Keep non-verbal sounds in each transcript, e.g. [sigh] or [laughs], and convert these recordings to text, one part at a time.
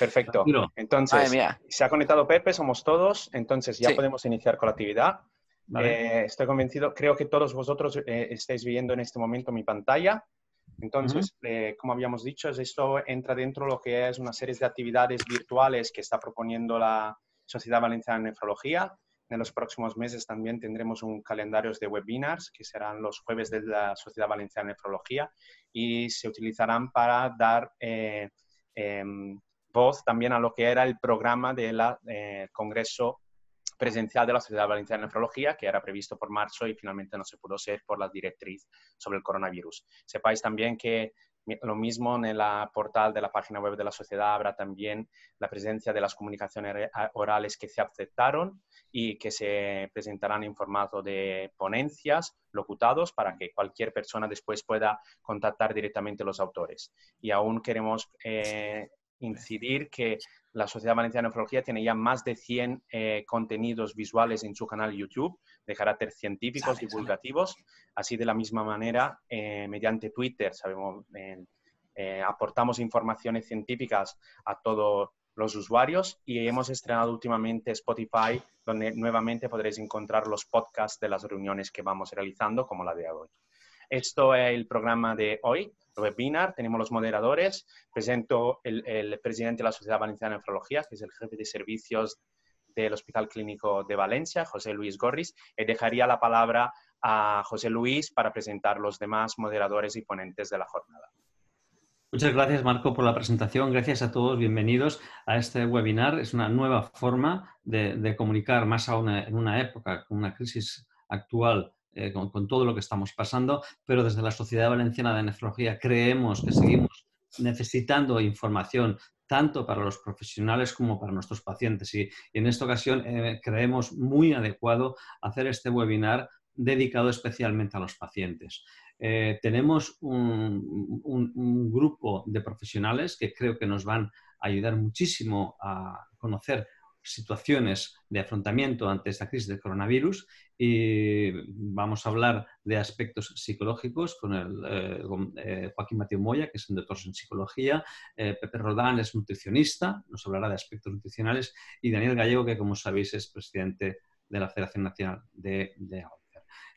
Perfecto. Entonces, se ha conectado Pepe, somos todos, entonces ya podemos iniciar con la actividad. Eh, estoy convencido, creo que todos vosotros eh, estáis viendo en este momento mi pantalla. Entonces, eh, como habíamos dicho, esto entra dentro de lo que es una serie de actividades virtuales que está proponiendo la Sociedad Valenciana de Nefrología. En los próximos meses también tendremos un calendario de webinars que serán los jueves de la Sociedad Valenciana de Nefrología y se utilizarán para dar em, voz también a lo que era el programa del Congreso presencial de la Sociedad Valenciana de Nefrología, que era previsto por marzo y finalmente no se pudo ser por la directriz sobre el coronavirus. Sepáis también que lo mismo en el portal de la página web de la sociedad habrá también la presencia de las comunicaciones orales que se aceptaron y que se presentarán en formato de ponencias locutados para que cualquier persona después pueda contactar directamente los autores. Y aún queremos eh, incidir que la Sociedad Valenciana de Nefrología tiene ya más de 100 eh, contenidos visuales en su canal YouTube de carácter científicos, divulgativos. Así de la misma manera, eh, mediante Twitter, sabemos, eh, aportamos informaciones científicas a todos los usuarios y hemos estrenado últimamente Spotify, donde nuevamente podréis encontrar los podcasts de las reuniones que vamos realizando, como la de hoy. Esto es el programa de hoy, el webinar. Tenemos los moderadores. Presento el, presidente de la Sociedad Valenciana de Nefrología, que es el jefe de servicios del Hospital Clínico de Valencia, José Luis Gorris. Y dejaría la palabra a José Luis para presentar los demás moderadores y ponentes de la jornada. Muchas gracias, Marco, por la presentación. Gracias a todos. Bienvenidos a este webinar. Es una nueva forma de, comunicar, más aún en una época con una crisis actual eh, con, todo lo que estamos pasando, pero desde la Sociedad Valenciana de Nefrología creemos que seguimos necesitando información tanto para los profesionales como para nuestros pacientes. Y, en esta ocasión eh, creemos muy adecuado hacer este webinar dedicado especialmente a los pacientes. Eh, tenemos un, grupo de profesionales que creo que nos van a ayudar muchísimo a conocer situaciones de afrontamiento ante esta crisis del coronavirus y vamos a hablar de aspectos psicológicos con, el, eh, eh, Joaquín Mateo Moya, que es un doctor en psicología, eh, Pepe Rodán es nutricionista, nos hablará de aspectos nutricionales y Daniel Gallego, que como sabéis es presidente de la Federación Nacional de, de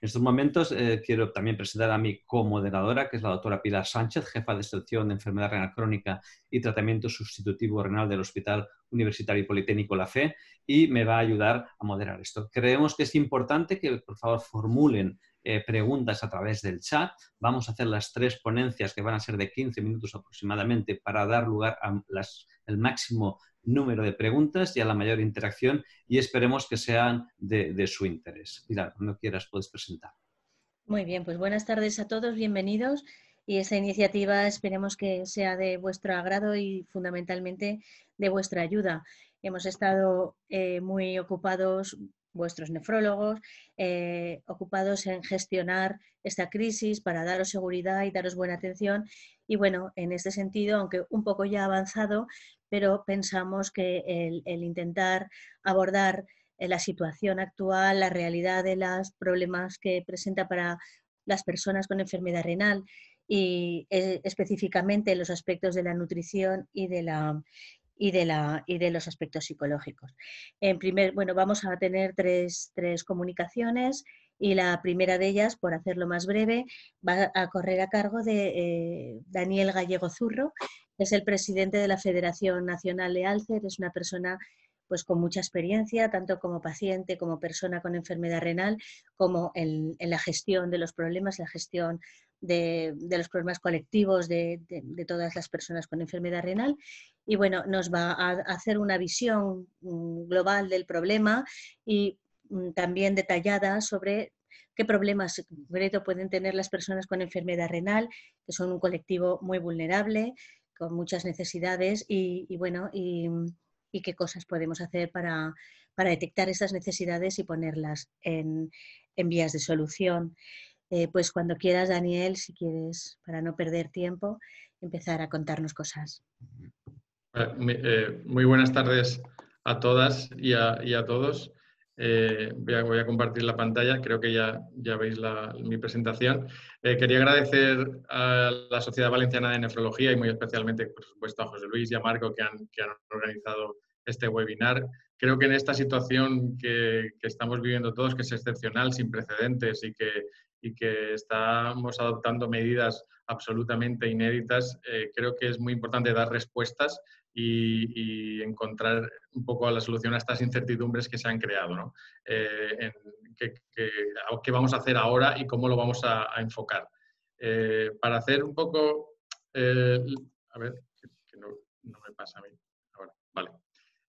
en estos momentos eh, quiero también presentar a mi comoderadora, que es la doctora Pilar Sánchez, jefa de sección de enfermedad renal crónica y tratamiento sustitutivo renal del Hospital Universitario Politécnico La Fe, y me va a ayudar a moderar esto. Creemos que es importante que, por favor, formulen eh, preguntas a través del chat. Vamos a hacer las tres ponencias que van a ser de 15 minutos aproximadamente para dar lugar a el máximo número de preguntas y a la mayor interacción y esperemos que sean de, su interés. Pilar, cuando quieras puedes presentar. Muy bien, pues buenas tardes a todos, bienvenidos. Y esta iniciativa esperemos que sea de vuestro agrado y fundamentalmente de vuestra ayuda. Hemos estado eh, muy ocupados vuestros nefrólogos, eh, ocupados en gestionar esta crisis para daros seguridad y daros buena atención. Y bueno, en este sentido, aunque un poco ya avanzado, pero pensamos que el, intentar abordar eh, la situación actual, la realidad de los problemas que presenta para las personas con enfermedad renal y eh, específicamente los aspectos de la nutrición y de la, y de, la, y de los aspectos psicológicos. En primer, bueno, vamos a tener tres, tres, comunicaciones y la primera de ellas, por hacerlo más breve, va a correr a cargo de eh, Daniel Gallego Zurro, que es el presidente de la Federación Nacional de Alcer, es una persona pues con mucha experiencia, tanto como paciente, como persona con enfermedad renal, como en, la gestión de los problemas, la gestión de, los problemas colectivos de, todas las personas con enfermedad renal. Y bueno, nos va a hacer una visión mm, global del problema y también detallada sobre qué problemas concreto pueden tener las personas con enfermedad renal, que son un colectivo muy vulnerable, con muchas necesidades y, bueno, y, qué cosas podemos hacer para, detectar esas necesidades y ponerlas en, en vías de solución. Eh, pues cuando quieras, Daniel, si quieres, para no perder tiempo, empezar a contarnos cosas. Eh, muy buenas tardes a todas y a, todos. Eh, voy, a, compartir la pantalla, creo que ya, ya veis mi presentación. Eh, quería agradecer a la Sociedad Valenciana de Nefrología y muy especialmente, por supuesto, a José Luis y a Marco que han, que han organizado este webinar. Creo que en esta situación que, que, estamos viviendo todos, que es excepcional, sin precedentes y que, y que estamos adoptando medidas absolutamente inéditas, eh, creo que es muy importante dar respuestas y, encontrar un poco la solución a estas incertidumbres que se han creado. ¿no? Eh, qué, vamos a hacer ahora y cómo lo vamos a, enfocar? Eh, para hacer un poco... Eh, a ver, que, no, no, me pasa a mí. Ahora, vale.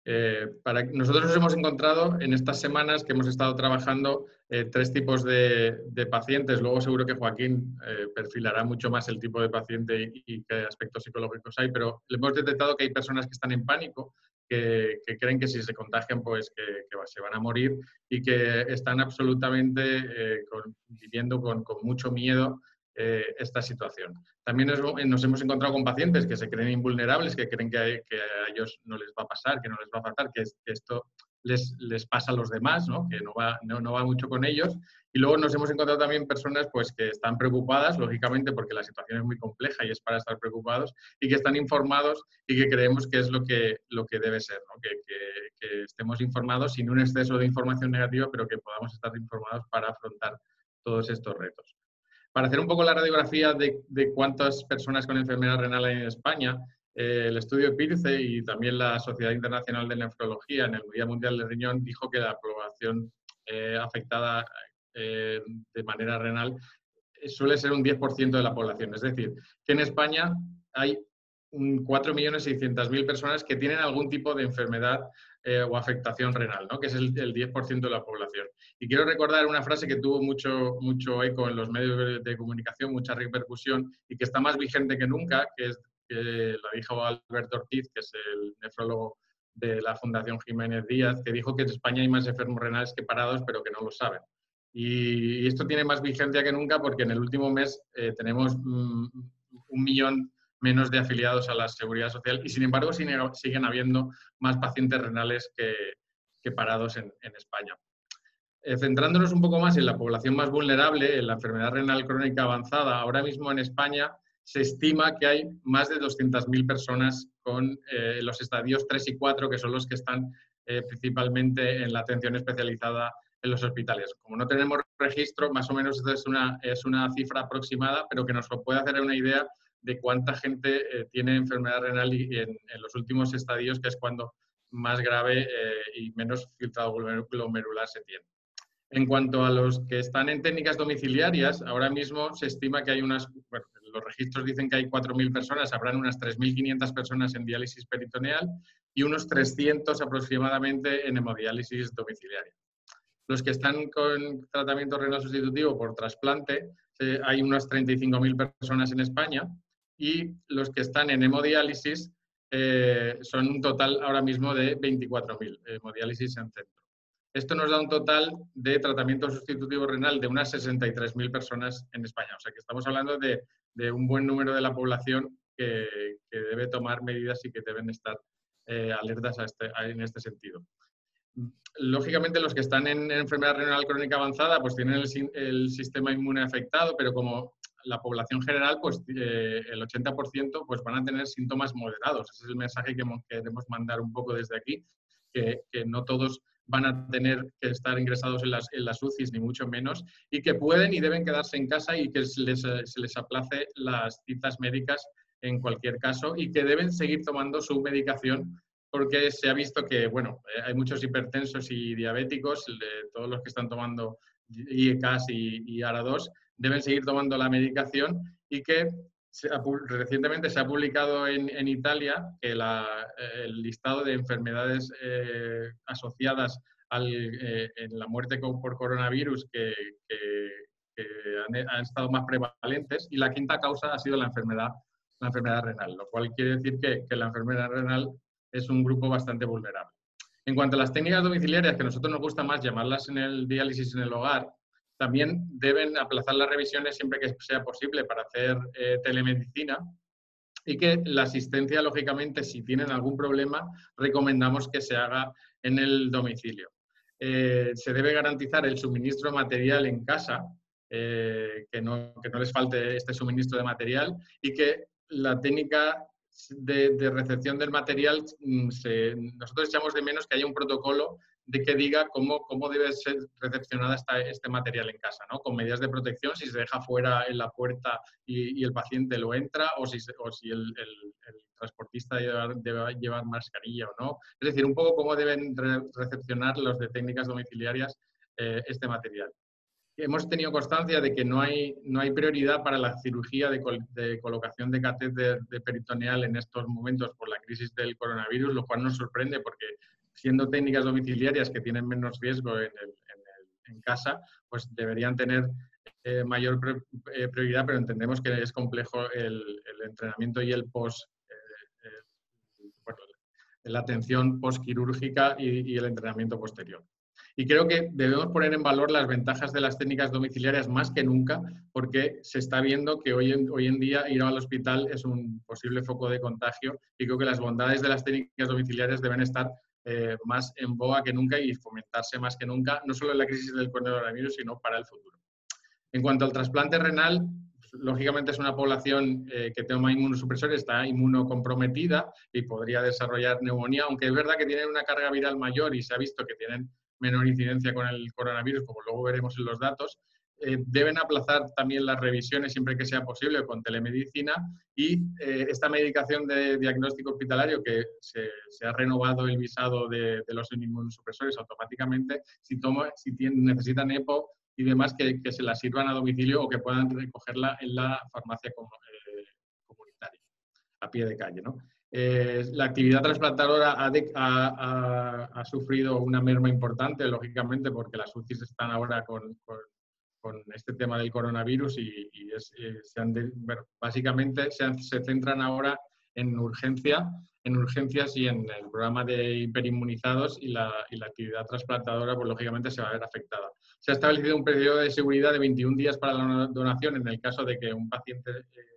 Eh, nosotros nos hemos encontrado en estas semanas que hemos estado trabajando eh, tres tipos de, pacientes. Luego seguro que Joaquín eh, perfilará mucho más el tipo de paciente y, qué aspectos psicológicos hay, pero hemos detectado que hay personas que están en pánico, que, creen que si se contagian pues que, se van a morir y que están absolutamente viviendo con mucho miedo eh, esta situación. También nos, hemos encontrado con pacientes que se creen invulnerables, que creen que, a ellos no les va a pasar, que no les va a pasar, que, esto les, pasa a los demás, que no va, mucho con ellos. Y luego nos hemos encontrado también personas pues, que están preocupadas, lógicamente, porque la situación es muy compleja y es para estar preocupados, y que están informados y que creemos que es lo que, que debe ser, ¿no? que, que estemos informados sin un exceso de información negativa, pero que podamos estar informados para afrontar todos estos retos. Para hacer un poco la radiografía de, cuántas personas con enfermedad renal hay en España, eh, el estudio PIRCE y también la Sociedad Internacional de Nefrología en el Día Mundial del Riñón dijo que la población eh, afectada eh, de manera renal suele ser un 10% de la población. Es decir, que en España hay 4.600.000 personas que tienen algún tipo de enfermedad eh, o afectación renal, ¿no? que es el, 10% de la población. Y quiero recordar una frase que tuvo mucho, mucho eco en los medios de comunicación, mucha repercusión y que está más vigente que nunca, que es la dijo Alberto Ortiz, que es el nefrólogo de la Fundación Jiménez Díaz, que dijo que en España hay más enfermos renales que parados, pero que no lo saben. Y esto tiene más vigencia que nunca porque en el último mes eh, tenemos mm, un millón menos de afiliados a la seguridad social y sin embargo siguen habiendo más pacientes renales que, parados en, España. Eh, centrándonos un poco más en la población más vulnerable, en la enfermedad renal crónica avanzada, ahora mismo en España se estima que hay más de 200.000 personas con eh, los estadios 3 y 4, que son los que están eh, principalmente en la atención especializada en los hospitales. Como no tenemos registro, más o menos es una, es una cifra aproximada, pero que nos puede hacer una idea de cuánta gente eh, tiene enfermedad renal y, en, los últimos estadios, que es cuando más grave eh, y menos filtrado glomerular se tiene. En cuanto a los que están en técnicas domiciliarias, ahora mismo se estima que hay unas, bueno, los registros dicen que hay 4.000 personas, habrán unas 3.500 personas en diálisis peritoneal y unos 300 aproximadamente en hemodiálisis domiciliaria. Los que están con tratamiento renal sustitutivo por trasplante, eh, hay unas 35.000 personas en España y los que están en hemodiálisis eh, son un total ahora mismo de 24.000 hemodiálisis en centro. Esto nos da un total de tratamiento sustitutivo renal de unas 63.000 personas en España. O sea que estamos hablando de, un buen número de la población que, debe tomar medidas y que deben estar eh, alertas este, en este sentido. Lógicamente los que están en, enfermedad renal crónica avanzada pues tienen el, sistema inmune afectado, pero como la población general, pues eh, el 80% pues, van a tener síntomas moderados. Ese es el mensaje que queremos mandar un poco desde aquí, que, no todos van a tener que estar ingresados en las, en las, UCIs, ni mucho menos, y que pueden y deben quedarse en casa y que se les, se les aplace las citas médicas en cualquier caso y que deben seguir tomando su medicación porque se ha visto que, bueno, eh, hay muchos hipertensos y diabéticos, todos los que están tomando IECAS y, y ARA2, deben seguir tomando la medicación y que recientemente se ha publicado en, Italia que el listado de enfermedades eh, asociadas al, eh, en la muerte por coronavirus que, han, estado más prevalentes y la quinta causa ha sido la enfermedad, la enfermedad renal, lo cual quiere decir que, que la enfermedad renal es un grupo bastante vulnerable. En cuanto a las técnicas domiciliarias, que a nosotros nos gusta más llamarlas en el diálisis en el hogar, también deben aplazar las revisiones siempre que sea posible para hacer eh, telemedicina y que la asistencia, lógicamente, si tienen algún problema, recomendamos que se haga en el domicilio. eh, se debe garantizar el suministro material en casa, eh, que, no, que no les falte este suministro de material y que la técnica de, recepción del material, mm, nosotros echamos de menos que haya un protocolo de que diga cómo, cómo debe ser recepcionada esta, este material en casa, ¿no? con medidas de protección, si se deja fuera en la puerta y, el paciente lo entra, o si, o si el, transportista debe, llevar mascarilla o no. Es decir, un poco cómo deben recepcionar los de técnicas domiciliarias eh, este material hemos tenido constancia de que no hay, no hay prioridad para la cirugía de, colocación de catéter de peritoneal en estos momentos por la crisis del coronavirus, lo cual nos sorprende porque siendo técnicas domiciliarias que tienen menos riesgo en, casa, pues deberían tener eh, mayor eh, prioridad, pero entendemos que es complejo el, entrenamiento y el post, eh, la atención postquirúrgica y, y el entrenamiento posterior. Y creo que debemos poner en valor las ventajas de las técnicas domiciliarias más que nunca, porque se está viendo que hoy en, hoy en día ir al hospital es un posible foco de contagio y creo que las bondades de las técnicas domiciliarias deben estar eh, más en boga que nunca y fomentarse más que nunca, no solo en la crisis del coronavirus, sino para el futuro. En cuanto al trasplante renal, lógicamente es una población eh, que toma inmunosupresores, está inmunocomprometida y podría desarrollar neumonía, aunque es verdad que tienen una carga viral mayor y se ha visto que tienen menor incidencia con el coronavirus, como luego veremos en los datos, eh, deben aplazar también las revisiones siempre que sea posible con telemedicina y eh, esta medicación de diagnóstico hospitalario que se, ha renovado el visado de, los inmunosupresores automáticamente, si, toma, si necesitan EPO y demás, que, se la sirvan a domicilio o que puedan recogerla en la farmacia eh, comunitaria, a pie de calle. ¿no? Eh, la actividad trasplantadora ha, sufrido una merma importante, lógicamente, porque las UCIs están ahora con, este tema del coronavirus y, eh, básicamente se, centran ahora en urgencia, en urgencias y en el programa de hiperinmunizados y la, actividad trasplantadora, pues lógicamente se va a ver afectada. Se ha establecido un periodo de seguridad de 21 días para la donación en el caso de que un paciente eh,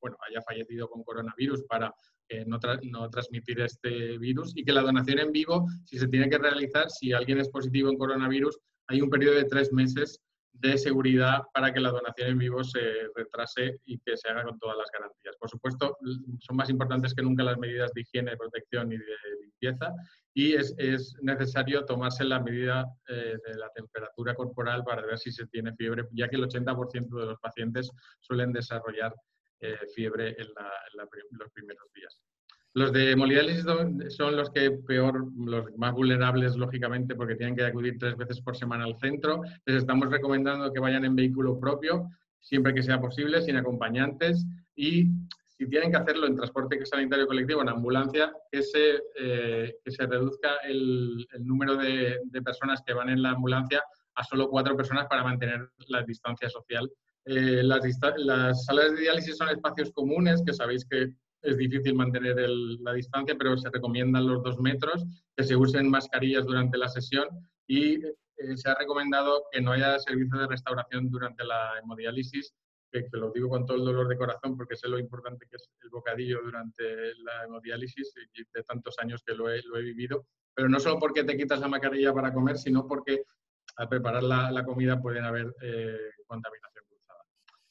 bueno, haya fallecido con coronavirus para eh, no, no, transmitir este virus y que la donación en vivo, si se tiene que realizar, si alguien es positivo en coronavirus, hay un periodo de tres meses de seguridad para que la donación en vivo se retrase y que se haga con todas las garantías. Por supuesto, son más importantes que nunca las medidas de higiene, protección y de limpieza y es, es necesario tomarse la medida eh, de la temperatura corporal para ver si se tiene fiebre, ya que el 80% de los pacientes suelen desarrollar eh, fiebre en, los primeros días. Los de hemodiálisis son los que peor, los más vulnerables, lógicamente, porque tienen que acudir tres veces por semana al centro. Les estamos recomendando que vayan en vehículo propio, siempre que sea posible, sin acompañantes. Y si tienen que hacerlo en transporte sanitario colectivo, en ambulancia, que se, eh, que se reduzca el, número de, personas que van en la ambulancia a solo cuatro personas para mantener la distancia social eh, las, salas de diálisis son espacios comunes, que sabéis que es difícil mantener la distancia, pero se recomiendan los dos metros, que se usen mascarillas durante la sesión y eh, se ha recomendado que no haya servicio de restauración durante la hemodiálisis, que, lo digo con todo el dolor de corazón porque sé lo importante que es el bocadillo durante la hemodiálisis y de tantos años que lo he, vivido, pero no solo porque te quitas la mascarilla para comer, sino porque al preparar la, comida pueden haber eh, contaminación.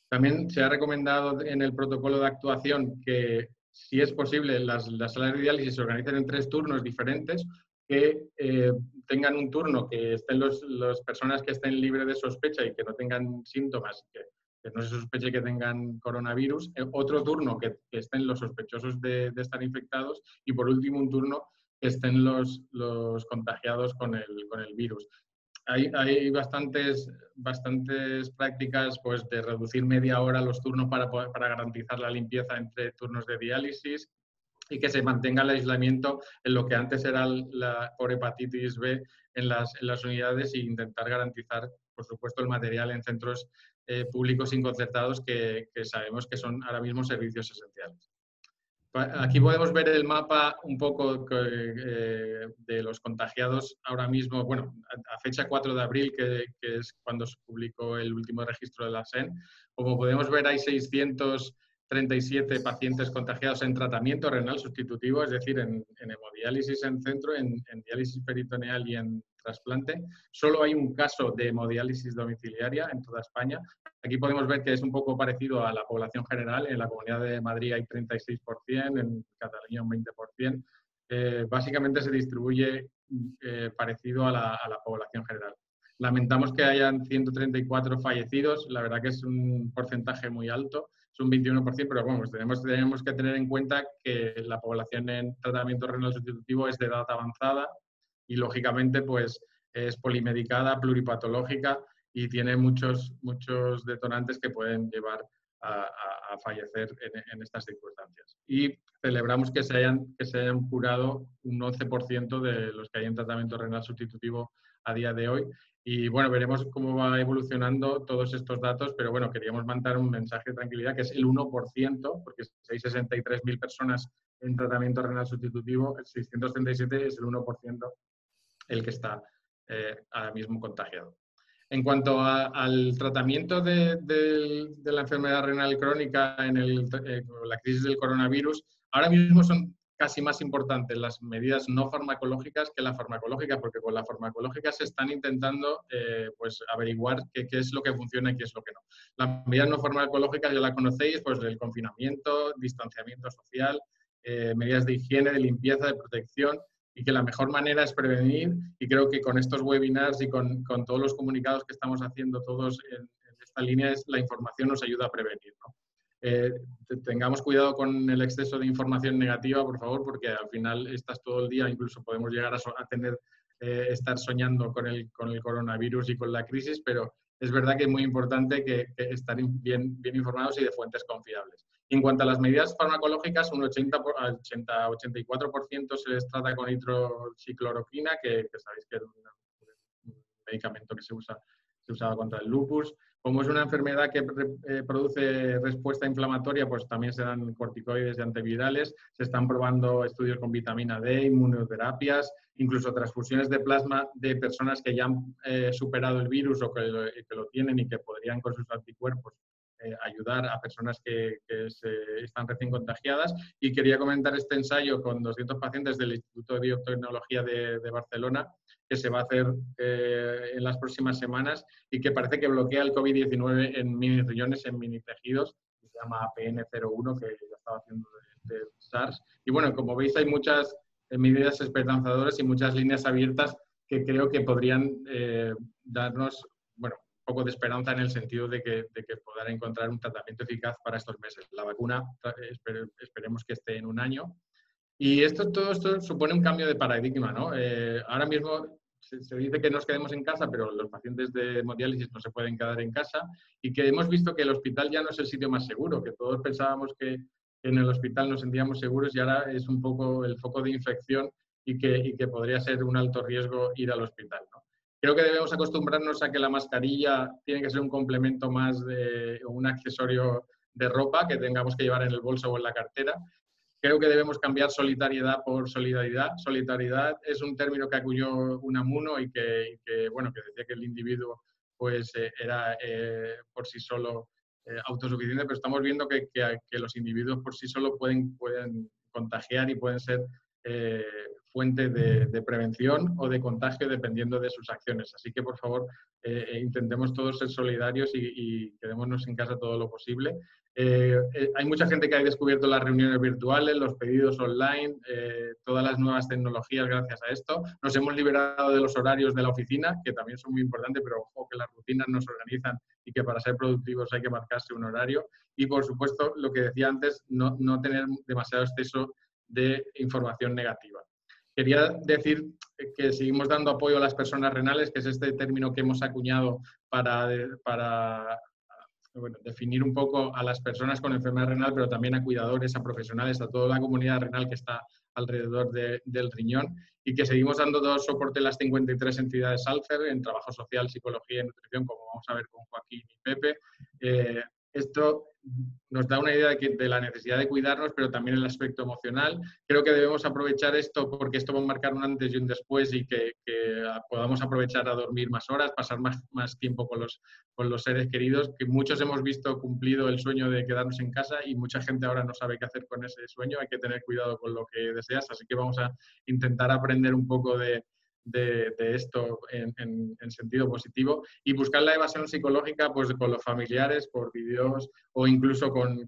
También se ha recomendado en el protocolo de actuación que, si es posible, las, salas de diálisis se organicen en tres turnos diferentes, que eh, tengan un turno que estén las personas que estén libres de sospecha y que no tengan síntomas, que, no se sospeche que tengan coronavirus, eh, otro turno que, estén los sospechosos de, estar infectados y por último un turno que estén los, los contagiados con el, con el virus hay, bastantes, prácticas pues, de reducir media hora los turnos para, garantizar la limpieza entre turnos de diálisis y que se mantenga el aislamiento en lo que antes era la, por hepatitis B en las, en las unidades e intentar garantizar, por supuesto, el material en centros eh, públicos inconcertados que, que sabemos que son ahora mismo servicios esenciales. Aquí podemos ver el mapa un poco eh, de los contagiados ahora mismo, bueno, a, fecha 4 de abril, que, es cuando se publicó el último registro de la SEN. Como podemos ver, hay 637 pacientes contagiados en tratamiento renal sustitutivo, es decir, en, hemodiálisis en centro, en, diálisis peritoneal y en trasplante. Solo hay un caso de hemodiálisis domiciliaria en toda España. Aquí podemos ver que es un poco parecido a la población general. En la Comunidad de Madrid hay 36%, en Cataluña un 20%. Eh, básicamente se distribuye eh, parecido a la, a la población general. Lamentamos que hayan 134 fallecidos, la verdad que es un porcentaje muy alto es un 21%, pero bueno, tenemos, tenemos que tener en cuenta que la población en tratamiento renal sustitutivo es de edad avanzada y lógicamente pues es polimedicada, pluripatológica y tiene muchos, muchos detonantes que pueden llevar a, fallecer en, estas circunstancias. Y celebramos que se hayan, que se hayan curado un 11% de los que hay en tratamiento renal sustitutivo a día de hoy y bueno, veremos cómo va evolucionando todos estos datos, pero bueno, queríamos mandar un mensaje de tranquilidad que es el 1%, porque hay 63.000 personas en tratamiento renal sustitutivo, el 637 es el 1% el que está eh, ahora mismo contagiado. En cuanto al tratamiento de, la enfermedad renal crónica en eh, la crisis del coronavirus, ahora mismo son casi más importante las medidas no farmacológicas que la farmacológica, porque con la farmacológica se están intentando eh, pues averiguar qué, es lo que funciona y qué es lo que no. Las medidas no farmacológicas ya la conocéis, pues del confinamiento, distanciamiento social, eh, medidas de higiene, de limpieza, de protección, y que la mejor manera es prevenir, y creo que con estos webinars y con, todos los comunicados que estamos haciendo todos en, esta línea, es la información nos ayuda a prevenir. ¿no? Eh, tengamos cuidado con el exceso de información negativa, por favor, porque al final estás todo el día, incluso podemos llegar a, tener, eh, estar soñando con el, con el coronavirus y con la crisis, pero es verdad que es muy importante que, estar bien, bien informados y de fuentes confiables. En cuanto a las medidas farmacológicas, un 80-84% se les trata con hidroxicloroquina, que, sabéis que es un, medicamento que se usa se usaba contra el lupus. Como es una enfermedad que eh, produce respuesta inflamatoria, pues también se dan corticoides y antivirales. Se están probando estudios con vitamina D, inmunoterapias, incluso transfusiones de plasma de personas que ya han eh, superado el virus o que lo, tienen y que podrían con sus anticuerpos eh, ayudar a personas que, se están recién contagiadas. Y quería comentar este ensayo con 200 pacientes del Instituto de Biotecnología de, de Barcelona, que se va a hacer eh, en las próximas semanas y que parece que bloquea el COVID-19 en mini riñones, en mini tejidos, se llama APN01, que ya estaba haciendo de, SARS. Y bueno, como veis, hay muchas eh, medidas esperanzadoras y muchas líneas abiertas que creo que podrían eh, darnos bueno, poco de esperanza en el sentido de que, de que poder encontrar un tratamiento eficaz para estos meses. La vacuna esperemos que esté en un año. Y esto, todo esto supone un cambio de paradigma, ¿no? ahora mismo se, dice que nos quedemos en casa, pero los pacientes de hemodiálisis no se pueden quedar en casa y que hemos visto que el hospital ya no es el sitio más seguro, que todos pensábamos que en el hospital nos sentíamos seguros y ahora es un poco el foco de infección y que, que podría ser un alto riesgo ir al hospital. Creo que debemos acostumbrarnos a que la mascarilla tiene que ser un complemento más de un accesorio de ropa que tengamos que llevar en el bolso o en la cartera Creo que debemos cambiar solitariedad por solidaridad. Solidaridad es un término que acuñó Unamuno y que, bueno, que decía que el individuo pues, eh, era eh, por sí solo eh, autosuficiente, pero estamos viendo que, que, los individuos por sí solo pueden, pueden contagiar y pueden ser fuente de, prevención o de contagio dependiendo de sus acciones. Así que, por favor, intentemos todos ser solidarios y, quedémonos en casa todo lo posible. Eh, eh, hay mucha gente que ha descubierto las reuniones virtuales, los pedidos online, eh, todas las nuevas tecnologías gracias a esto. Nos hemos liberado de los horarios de la oficina, que también son muy importantes, pero ojo que las rutinas nos organizan y que para ser productivos hay que marcarse un horario. Y por supuesto, lo que decía antes, no tener demasiado exceso de información negativa. Quería decir que seguimos dando apoyo a las personas renales, que es este término que hemos acuñado para, definir un poco a las personas con enfermedad renal, pero también a cuidadores, a profesionales, a toda la comunidad renal que está alrededor del riñón y que seguimos dando todo soporte a las 53 entidades Alfer en trabajo social, psicología y nutrición, como vamos a ver con Joaquín y Pepe. Eh, esto nos da una idea de, la necesidad de cuidarnos, pero también el aspecto emocional. Creo que debemos aprovechar esto porque esto va a marcar un antes y un después y que, podamos aprovechar a dormir más horas, pasar más, tiempo con los, con los seres queridos, que muchos hemos visto cumplido el sueño de quedarnos en casa y mucha gente ahora no sabe qué hacer con ese sueño. Hay que tener cuidado con lo que deseas, así que vamos a intentar aprender un poco de, de, esto en, sentido positivo y buscar la evasión psicológica pues con los familiares por vídeos o incluso con,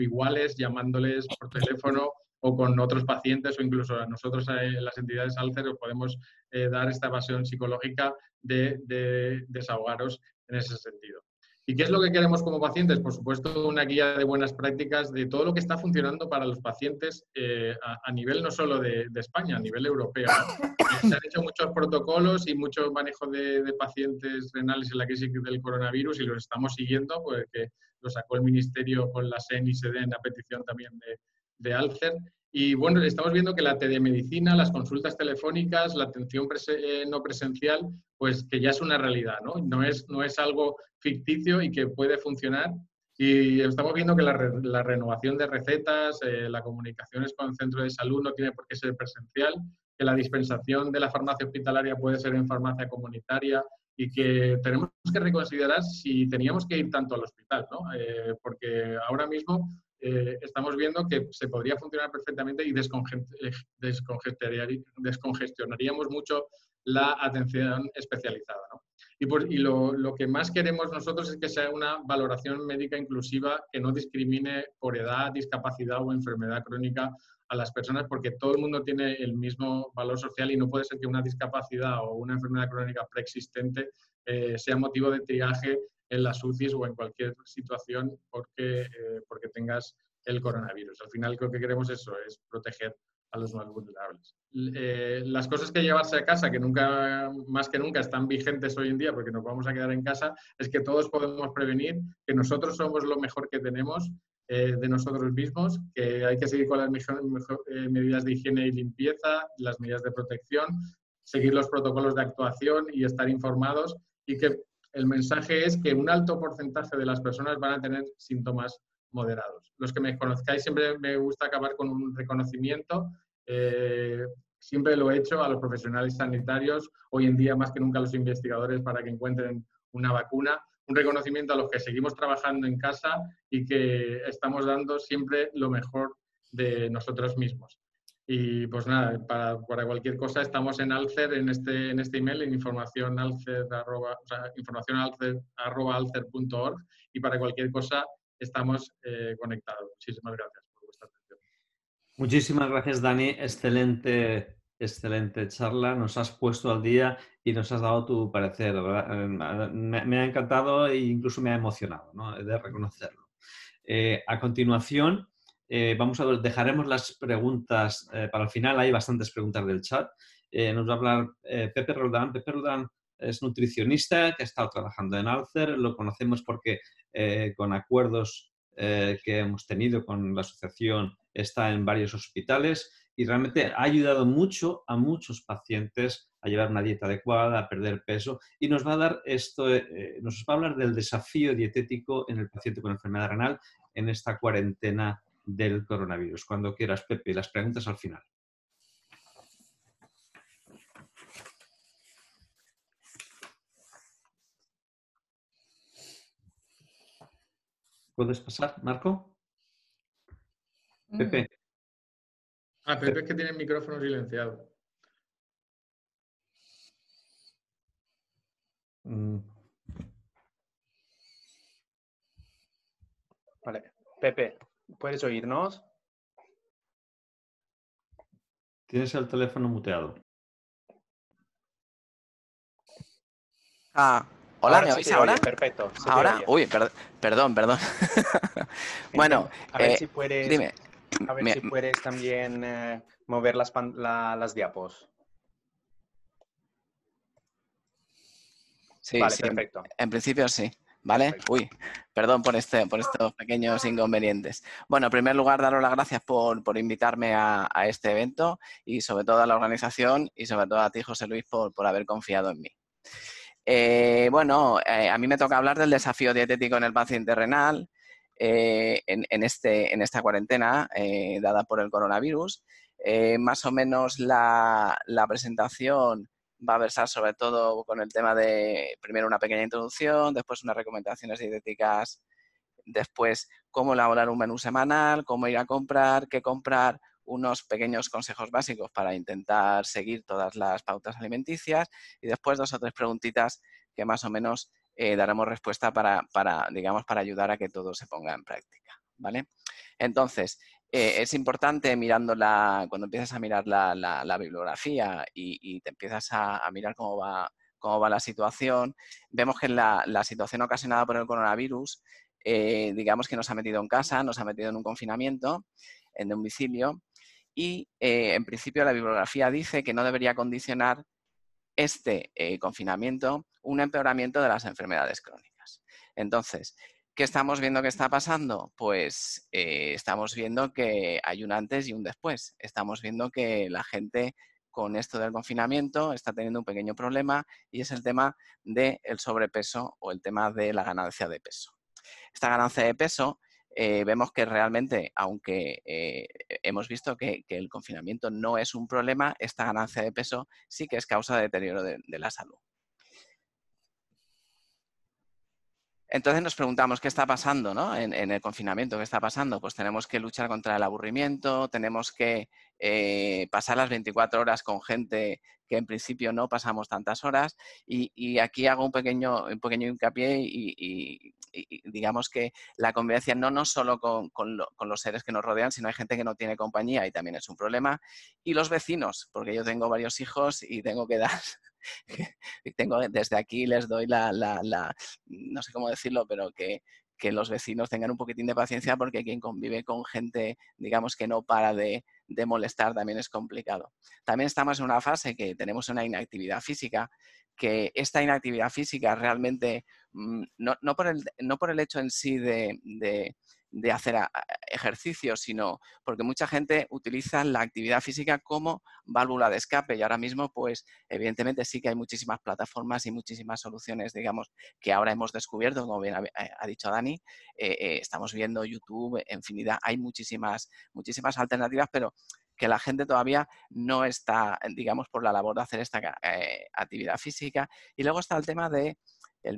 iguales llamándoles por teléfono o con otros pacientes o incluso a nosotros en las entidades Alcer os podemos eh, dar esta evasión psicológica de, de desahogaros en ese sentido. ¿Y qué es lo que queremos como pacientes? Por supuesto, una guía de buenas prácticas de todo lo que está funcionando para los pacientes eh, a, nivel no solo de, España, a nivel europeo. Eh, se han hecho muchos protocolos y mucho manejo de, pacientes renales en la crisis del coronavirus y los estamos siguiendo porque lo sacó el Ministerio con la SEN y SEDEN a petición también de Alcer. Y bueno, estamos viendo que la telemedicina, las consultas telefónicas, la atención eh, no presencial, pues que ya es una realidad, ¿no? No es, no es algo ficticio y que puede funcionar. Y estamos viendo que la, renovación de recetas, eh, la comunicación con el centro de salud no tiene por qué ser presencial, que la dispensación de la farmacia hospitalaria puede ser en farmacia comunitaria y que tenemos que reconsiderar si teníamos que ir tanto al hospital, ¿no? Eh, porque ahora mismo eh, estamos viendo que se podría funcionar perfectamente y eh, descongestionaríamos mucho la atención especializada. Y, lo, que más queremos nosotros es que sea una valoración médica inclusiva que no discrimine por edad, discapacidad o enfermedad crónica a las personas porque todo el mundo tiene el mismo valor social y no puede ser que una discapacidad o una enfermedad crónica preexistente eh, sea motivo de triaje en las UCIs o en cualquier situación porque, eh, porque tengas el coronavirus. Al final lo que queremos eso, es proteger a los más vulnerables. Eh, las cosas que llevarse a casa, que nunca, más que nunca, están vigentes hoy en día porque nos vamos a quedar en casa, es que todos podemos prevenir, que nosotros somos lo mejor que tenemos eh, de nosotros mismos, que hay que seguir con las medidas de higiene y limpieza, las medidas de protección, seguir los protocolos de actuación y estar informados y que el mensaje es que un alto porcentaje de las personas van a tener síntomas moderados. Los que me conozcáis siempre me gusta acabar con un reconocimiento. Eh, siempre lo he hecho a los profesionales sanitarios, hoy en día más que nunca a los investigadores para que encuentren una vacuna. Un reconocimiento a los que seguimos trabajando en casa y que estamos dando siempre lo mejor de nosotros mismos. Y pues nada, para, para, cualquier cosa estamos en Alcer, en este, en este email, en información alcer, arroba, alcer.org y para cualquier cosa estamos eh, conectados. Muchísimas gracias por vuestra atención. Muchísimas gracias, Dani. Excelente, excelente charla. Nos has puesto al día y nos has dado tu parecer. Eh, me, ha encantado e incluso me ha emocionado, ¿no? de reconocerlo. Eh, a continuación, eh, vamos a ver, dejaremos las preguntas eh, para el final. Hay bastantes preguntas del chat. Eh, nos va a hablar Pepe Roldán. Pepe Roldán es nutricionista que ha estado trabajando en Alcer. Lo conocemos porque con acuerdos que hemos tenido con la asociación está en varios hospitales y realmente ha ayudado mucho a muchos pacientes a llevar una dieta adecuada, a perder peso y nos va a dar esto, nos va a hablar del desafío dietético en el paciente con enfermedad renal en esta cuarentena del coronavirus. Cuando quieras, Pepe, las preguntas al final. ¿Puedes pasar, Marco? Mm. Pepe. Ah, Pepe es que tiene el micrófono silenciado. Mm. Vale, Pepe, ¿Puedes oírnos? Tienes el teléfono muteado. Ah, hola, ¿me oís ahora? perfecto. ¿Ahora? Uy, perdón, perdón. [laughs] bueno, a ver, eh, si puedes, dime. A ver si puedes también eh, mover las, las diapos. Sí, sí, perfecto. En principio sí. ¿Vale? Uy, perdón por, este, por estos pequeños inconvenientes. Bueno, en primer lugar, daros las gracias por, invitarme a, este evento y sobre todo a la organización y sobre todo a ti, José Luis, por, haber confiado en mí. Eh, bueno, eh, a mí me toca hablar del desafío dietético en el paciente renal eh, en, este, en esta cuarentena dada por el coronavirus. más o menos la, la presentación va a versar sobre todo con el tema de primero una pequeña introducción, después unas recomendaciones dietéticas, después cómo elaborar un menú semanal, cómo ir a comprar, qué comprar, unos pequeños consejos básicos para intentar seguir todas las pautas alimenticias y después dos o tres preguntitas que más o menos eh, daremos respuesta para, digamos, para ayudar a que todo se ponga en práctica. ¿vale? Entonces, eh, es importante mirando la, cuando empiezas a mirar la, bibliografía y, te empiezas a, mirar cómo va, cómo va la situación, vemos que la, situación ocasionada por el coronavirus, eh, digamos que nos ha metido en casa, nos ha metido en un confinamiento, en domicilio, y en principio la bibliografía dice que no debería condicionar este eh, confinamiento un empeoramiento de las enfermedades crónicas. Entonces, ¿qué estamos viendo que está pasando? Pues eh, estamos viendo que hay un antes y un después. Estamos viendo que la gente con esto del confinamiento está teniendo un pequeño problema y es el tema del sobrepeso o el tema de la ganancia de peso. Esta ganancia de peso eh, vemos que realmente, aunque eh, hemos visto que, el confinamiento no es un problema, esta ganancia de peso sí que es causa de deterioro de, la salud. Entonces nos preguntamos qué está pasando en, el confinamiento, qué está pasando. Pues tenemos que luchar contra el aburrimiento, tenemos que eh, pasar las 24 horas con gente que en principio no pasamos tantas horas. Y, aquí hago un pequeño, un pequeño hincapié y, digamos que la convivencia no, no solo con, los seres que nos rodean, sino hay gente que no tiene compañía y también es un problema. Y los vecinos, porque yo tengo varios hijos y tengo que [laughs] dar... tengo desde aquí les doy la, la, no sé cómo decirlo, pero que, que los vecinos tengan un poquitín de paciencia porque quien convive con gente, digamos, que no para de, de molestar también es complicado. También estamos en una fase que tenemos una inactividad física, que esta inactividad física realmente, mm, no, no, por, el, no por el hecho en sí de, de hacer ejercicio, sino porque mucha gente utiliza la actividad física como válvula de escape. Y ahora mismo, pues evidentemente sí que hay muchísimas plataformas y muchísimas soluciones, digamos, que ahora hemos descubierto, como bien ha, eh, dicho Dani, eh, eh, estamos viendo YouTube, infinidad, hay muchísimas, muchísimas alternativas, pero que la gente todavía no está, digamos, por la labor de hacer esta actividad física. Y luego está el tema de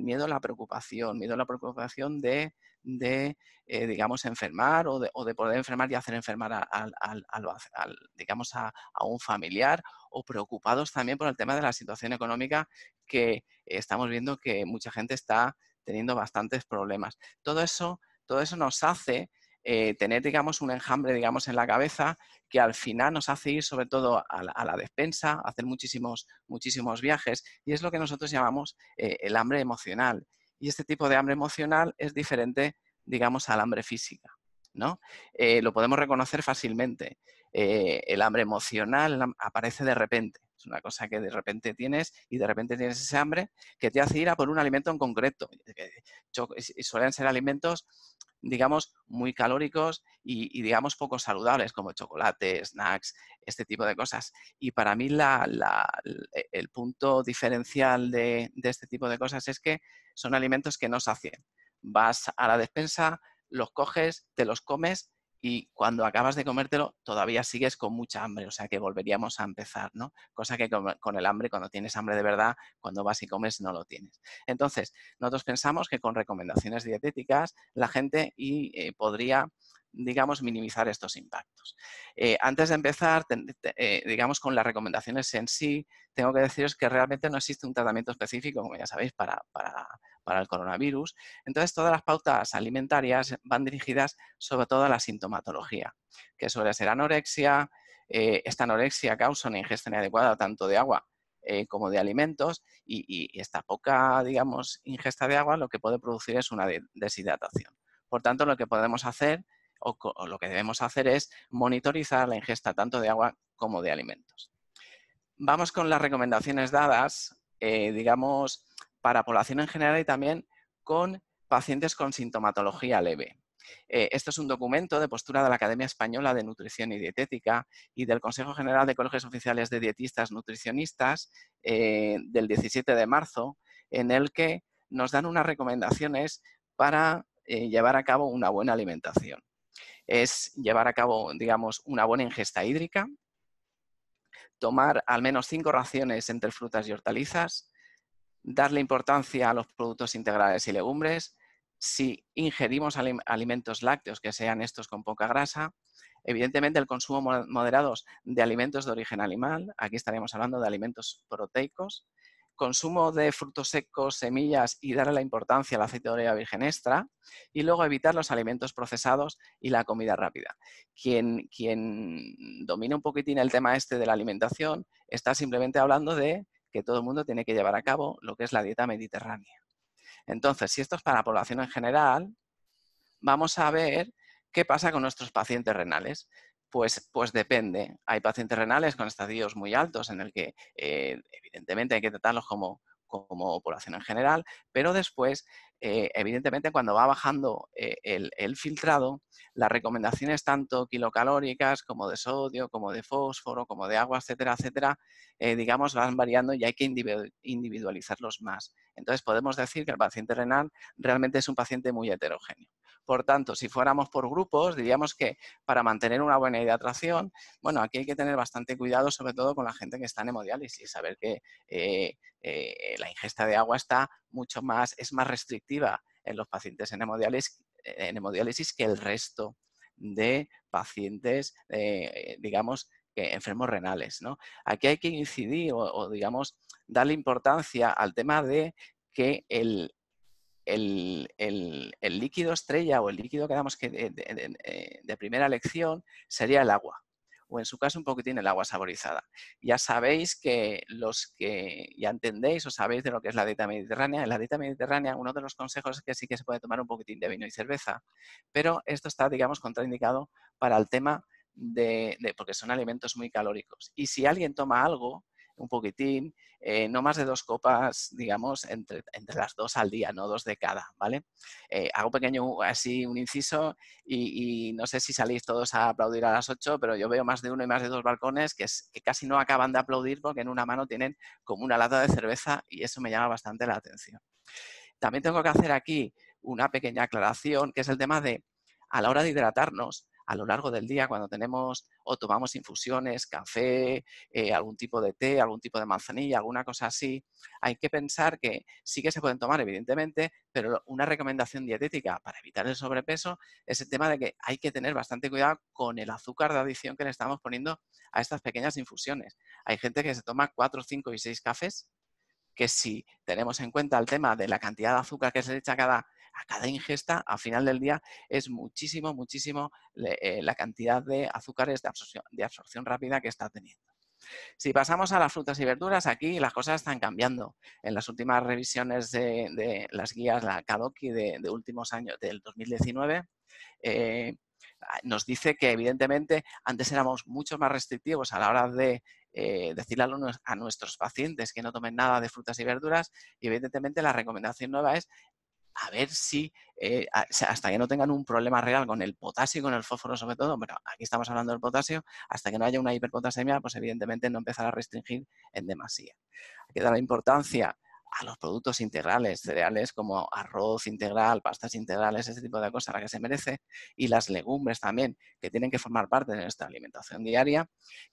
miedo a la preocupación, miedo a la preocupación de, eh, digamos, enfermar o de, poder enfermar y hacer enfermar a, digamos, a, un familiar o preocupados también por el tema de la situación económica que estamos viendo que mucha gente está teniendo bastantes problemas. Todo eso, todo eso nos hace eh, tener, digamos, un enjambre, digamos, en la cabeza que al final nos hace ir sobre todo a la, despensa, hacer muchísimos, muchísimos viajes y es lo que nosotros llamamos eh, el hambre emocional. Y este tipo de hambre emocional es diferente, digamos, al hambre física. ¿no? Eh, lo podemos reconocer fácilmente. el hambre emocional aparece de repente. Es una cosa que de repente tienes y de repente tienes ese hambre que te hace ir a por un alimento en concreto. Y suelen ser alimentos digamos, muy calóricos y, digamos, poco saludables, como chocolate, snacks, este tipo de cosas. Y para mí e, el punto diferencial de, de, este tipo de cosas es que son alimentos que no sacian. Vas a la despensa, los coges, te los comes y cuando acabas de comértelo todavía sigues con mucha hambre, o sea que volveríamos a empezar, ¿no? Cosa que con, el hambre, cuando tienes hambre de verdad, cuando vas y comes no lo tienes. Entonces, nosotros pensamos que con recomendaciones dietéticas la gente eh, podría digamos, minimizar estos impactos. Eh, antes de empezar, eh, digamos, con las recomendaciones en sí, tengo que deciros que realmente no existe un tratamiento específico, como ya sabéis, para, para el coronavirus. Entonces, todas las pautas alimentarias van dirigidas sobre todo a la sintomatología, que suele ser anorexia. Eh, esta anorexia causa una ingesta inadecuada tanto de agua como de alimentos y, esta poca, digamos, ingesta de agua lo que puede producir es una deshidratación. Por tanto, lo que podemos hacer o, lo que debemos hacer es monitorizar la ingesta tanto de agua como de alimentos. Vamos con las recomendaciones dadas, eh, digamos, para población en general y también con pacientes con sintomatología leve. Eh, esto es un documento de postura de la Academia Española de Nutrición y Dietética y del Consejo General de Colegios Oficiales de Dietistas Nutricionistas eh, del 17 de marzo, en el que nos dan unas recomendaciones para llevar a cabo una buena alimentación. Es llevar a cabo, digamos, una buena ingesta hídrica, tomar al menos cinco raciones entre frutas y hortalizas, darle importancia a los productos integrales y legumbres, si ingerimos alimentos lácteos que sean estos con poca grasa, evidentemente el consumo moderado de alimentos de origen animal, aquí estaríamos hablando de alimentos proteicos, consumo de frutos secos, semillas y darle la importancia al aceite de oliva virgen extra y luego evitar los alimentos procesados y la comida rápida. Quien, quien domina un poquitín el tema este de la alimentación está simplemente hablando de que todo el mundo tiene que llevar a cabo lo que es la dieta mediterránea. Entonces, si esto es para la población en general, vamos a ver qué pasa con nuestros pacientes renales. Pues, pues, depende. Hay pacientes renales con estadios muy altos en el que eh, evidentemente hay que tratarlos como, como población en general, pero después, eh, evidentemente, cuando va bajando eh, el, filtrado, las recomendaciones tanto kilocalóricas como de sodio, como de fósforo, como de agua, etcétera, etcétera, digamos, van variando y hay que individualizarlos más. Entonces, podemos decir que el paciente renal realmente es un paciente muy heterogéneo. Por tanto, si fuéramos por grupos, diríamos que para mantener una buena hidratación, bueno, aquí hay que tener bastante cuidado, sobre todo con la gente que está en hemodiálisis, saber que eh, eh, la ingesta de agua está mucho más, es más restrictiva en los pacientes en hemodiálisis, hemodiálisis que el resto de pacientes, eh, digamos, enfermos renales. Aquí hay que incidir o, digamos, darle importancia al tema de que el, el, líquido estrella o el líquido que damos que eh, de, primera elección sería el agua o en su caso un poquitín el agua saborizada. Ya sabéis que los que ya entendéis o sabéis de lo que es la dieta mediterránea, en la dieta mediterránea uno de los consejos es que sí que se puede tomar un poquitín de vino y cerveza, pero esto está, digamos, contraindicado para el tema de, porque son alimentos muy calóricos. Y si alguien toma algo, un poquitín, eh, no más de dos copas, digamos, entre, entre, las dos al día, no dos de cada, ¿vale? Eh, hago pequeño así un inciso y, no sé si salís todos a aplaudir a las ocho, pero yo veo más de uno y más de dos balcones que, es, que casi no acaban de aplaudir porque en una mano tienen como una lata de cerveza y eso me llama bastante la atención. También tengo que hacer aquí una pequeña aclaración, que es el tema de, a la hora de hidratarnos, a lo largo del día cuando tenemos o tomamos infusiones, café, eh, algún tipo de té, algún tipo de manzanilla, alguna cosa así, hay que pensar que sí que se pueden tomar, evidentemente, pero una recomendación dietética para evitar el sobrepeso es el tema de que hay que tener bastante cuidado con el azúcar de adición que le estamos poniendo a estas pequeñas infusiones. Hay gente que se toma 4, 5 y 6 cafés que si tenemos en cuenta el tema de la cantidad de azúcar que se le echa cada a cada ingesta, a final del día, es muchísimo, muchísimo eh, la cantidad de azúcares de absorción, rápida que está teniendo. Si pasamos a las frutas y verduras, aquí las cosas están cambiando. En las últimas revisiones de, las guías, la Kadoki de, últimos años, del 2019, eh, nos dice que evidentemente antes éramos mucho más restrictivos a la hora de eh, decirle a, nuestros pacientes que no tomen nada de frutas y verduras y evidentemente la recomendación nueva es a ver si eh, hasta que no tengan un problema real con el potasio y con el fósforo sobre todo, pero aquí estamos hablando del potasio, hasta que no haya una hiperpotasemia, pues evidentemente no empezar a restringir en demasía. Hay que dar la importancia a los productos integrales, cereales como arroz integral, pastas integrales, ese tipo de cosas, la que se merece, y las legumbres también, que tienen que formar parte de nuestra alimentación diaria,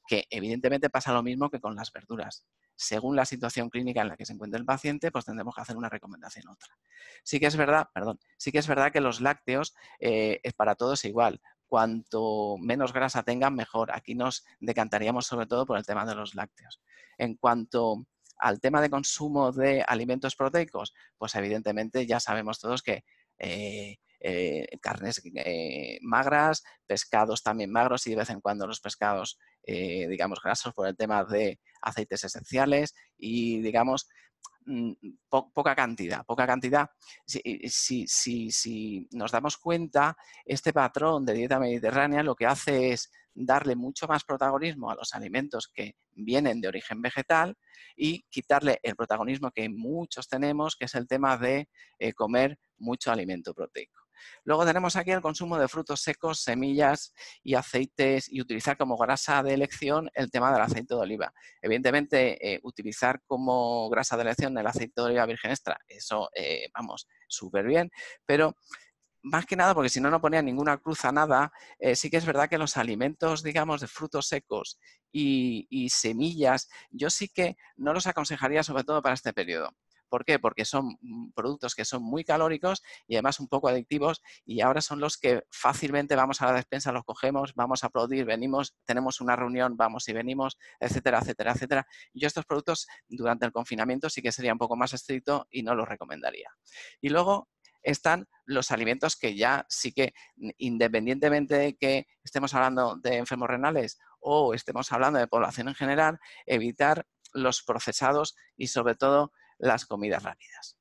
que evidentemente pasa lo mismo que con las verduras según la situación clínica en la que se encuentre el paciente, pues tendremos que hacer una recomendación otra. Sí que es verdad, perdón, sí que es verdad que los lácteos eh, es para todos igual. Cuanto menos grasa tengan, mejor. Aquí nos decantaríamos sobre todo por el tema de los lácteos. En cuanto al tema de consumo de alimentos proteicos, pues evidentemente ya sabemos todos que eh, eh, carnes magras, pescados también magros y de vez en cuando los pescados, eh, digamos, grasos por el tema de aceites esenciales y, digamos, mm, poca cantidad, poca cantidad. Si, si, nos damos cuenta, este patrón de dieta mediterránea lo que hace es darle mucho más protagonismo a los alimentos que vienen de origen vegetal y quitarle el protagonismo que muchos tenemos, que es el tema de comer mucho alimento proteico. Luego tenemos aquí el consumo de frutos secos, semillas y aceites y utilizar como grasa de elección el tema del aceite de oliva. Evidentemente, eh, utilizar como grasa de elección el aceite de oliva virgen extra, eso, eh, vamos, súper bien, pero más que nada, porque si no, no ponía ninguna cruz a nada, eh, sí que es verdad que los alimentos, digamos, de frutos secos y, semillas, yo sí que no los aconsejaría sobre todo para este periodo ¿Por qué? Porque son mm, productos que son muy calóricos y además un poco adictivos y ahora son los que fácilmente vamos a la despensa, los cogemos, vamos a aplaudir, venimos, tenemos una reunión, vamos y venimos, etcétera, etcétera, etcétera. Yo estos productos durante el confinamiento sí que sería un poco más estricto y no los recomendaría. Y luego están los alimentos que ya sí que, independientemente de que estemos hablando de enfermos renales o estemos hablando de población en general, evitar los procesados y sobre todo las comidas rápidas.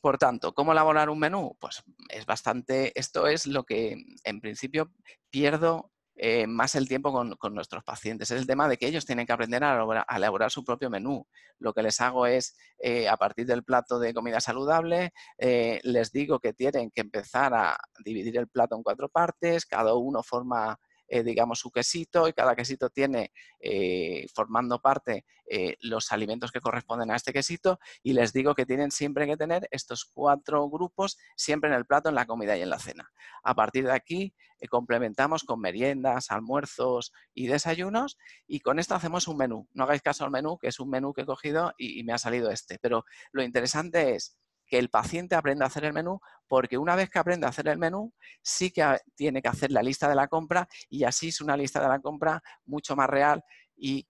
Por tanto, ¿cómo elaborar un menú? Pues es bastante, esto es lo que en principio pierdo eh, más el tiempo con, nuestros pacientes. Es el tema de que ellos tienen que aprender a elaborar, su propio menú. Lo que les hago es, eh, a partir del plato de comida saludable, eh, les digo que tienen que empezar a dividir el plato en cuatro partes, cada uno forma eh, digamos, su quesito y cada quesito tiene eh, formando parte eh, los alimentos que corresponden a este quesito y les digo que tienen siempre que tener estos cuatro grupos siempre en el plato, en la comida y en la cena. A partir de aquí complementamos con meriendas, almuerzos y desayunos y con esto hacemos un menú. No hagáis caso al menú, que es un menú que he cogido y me ha salido este, pero lo interesante es que el paciente aprenda a hacer el menú, porque una vez que aprende a hacer el menú, sí que tiene que hacer la lista de la compra y así es una lista de la compra mucho más real y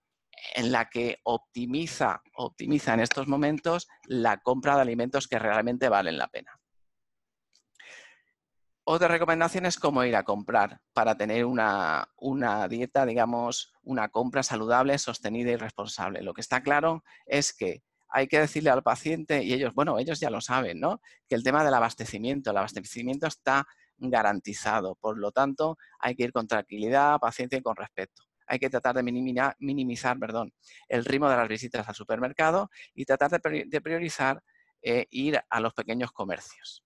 en la que optimiza, optimiza en estos momentos la compra de alimentos que realmente valen la pena. Otra recomendación es cómo ir a comprar para tener una, una, dieta, digamos, una compra saludable, sostenida y responsable. Lo que está claro es que hay que decirle al paciente, y ellos, bueno, ellos ya lo saben, ¿no? Que el tema del abastecimiento, el abastecimiento está garantizado. Por lo tanto, hay que ir con tranquilidad, paciencia y con respeto. Hay que tratar de minimizar, perdón, el ritmo de las visitas al supermercado y tratar de priorizar eh, ir a los pequeños comercios.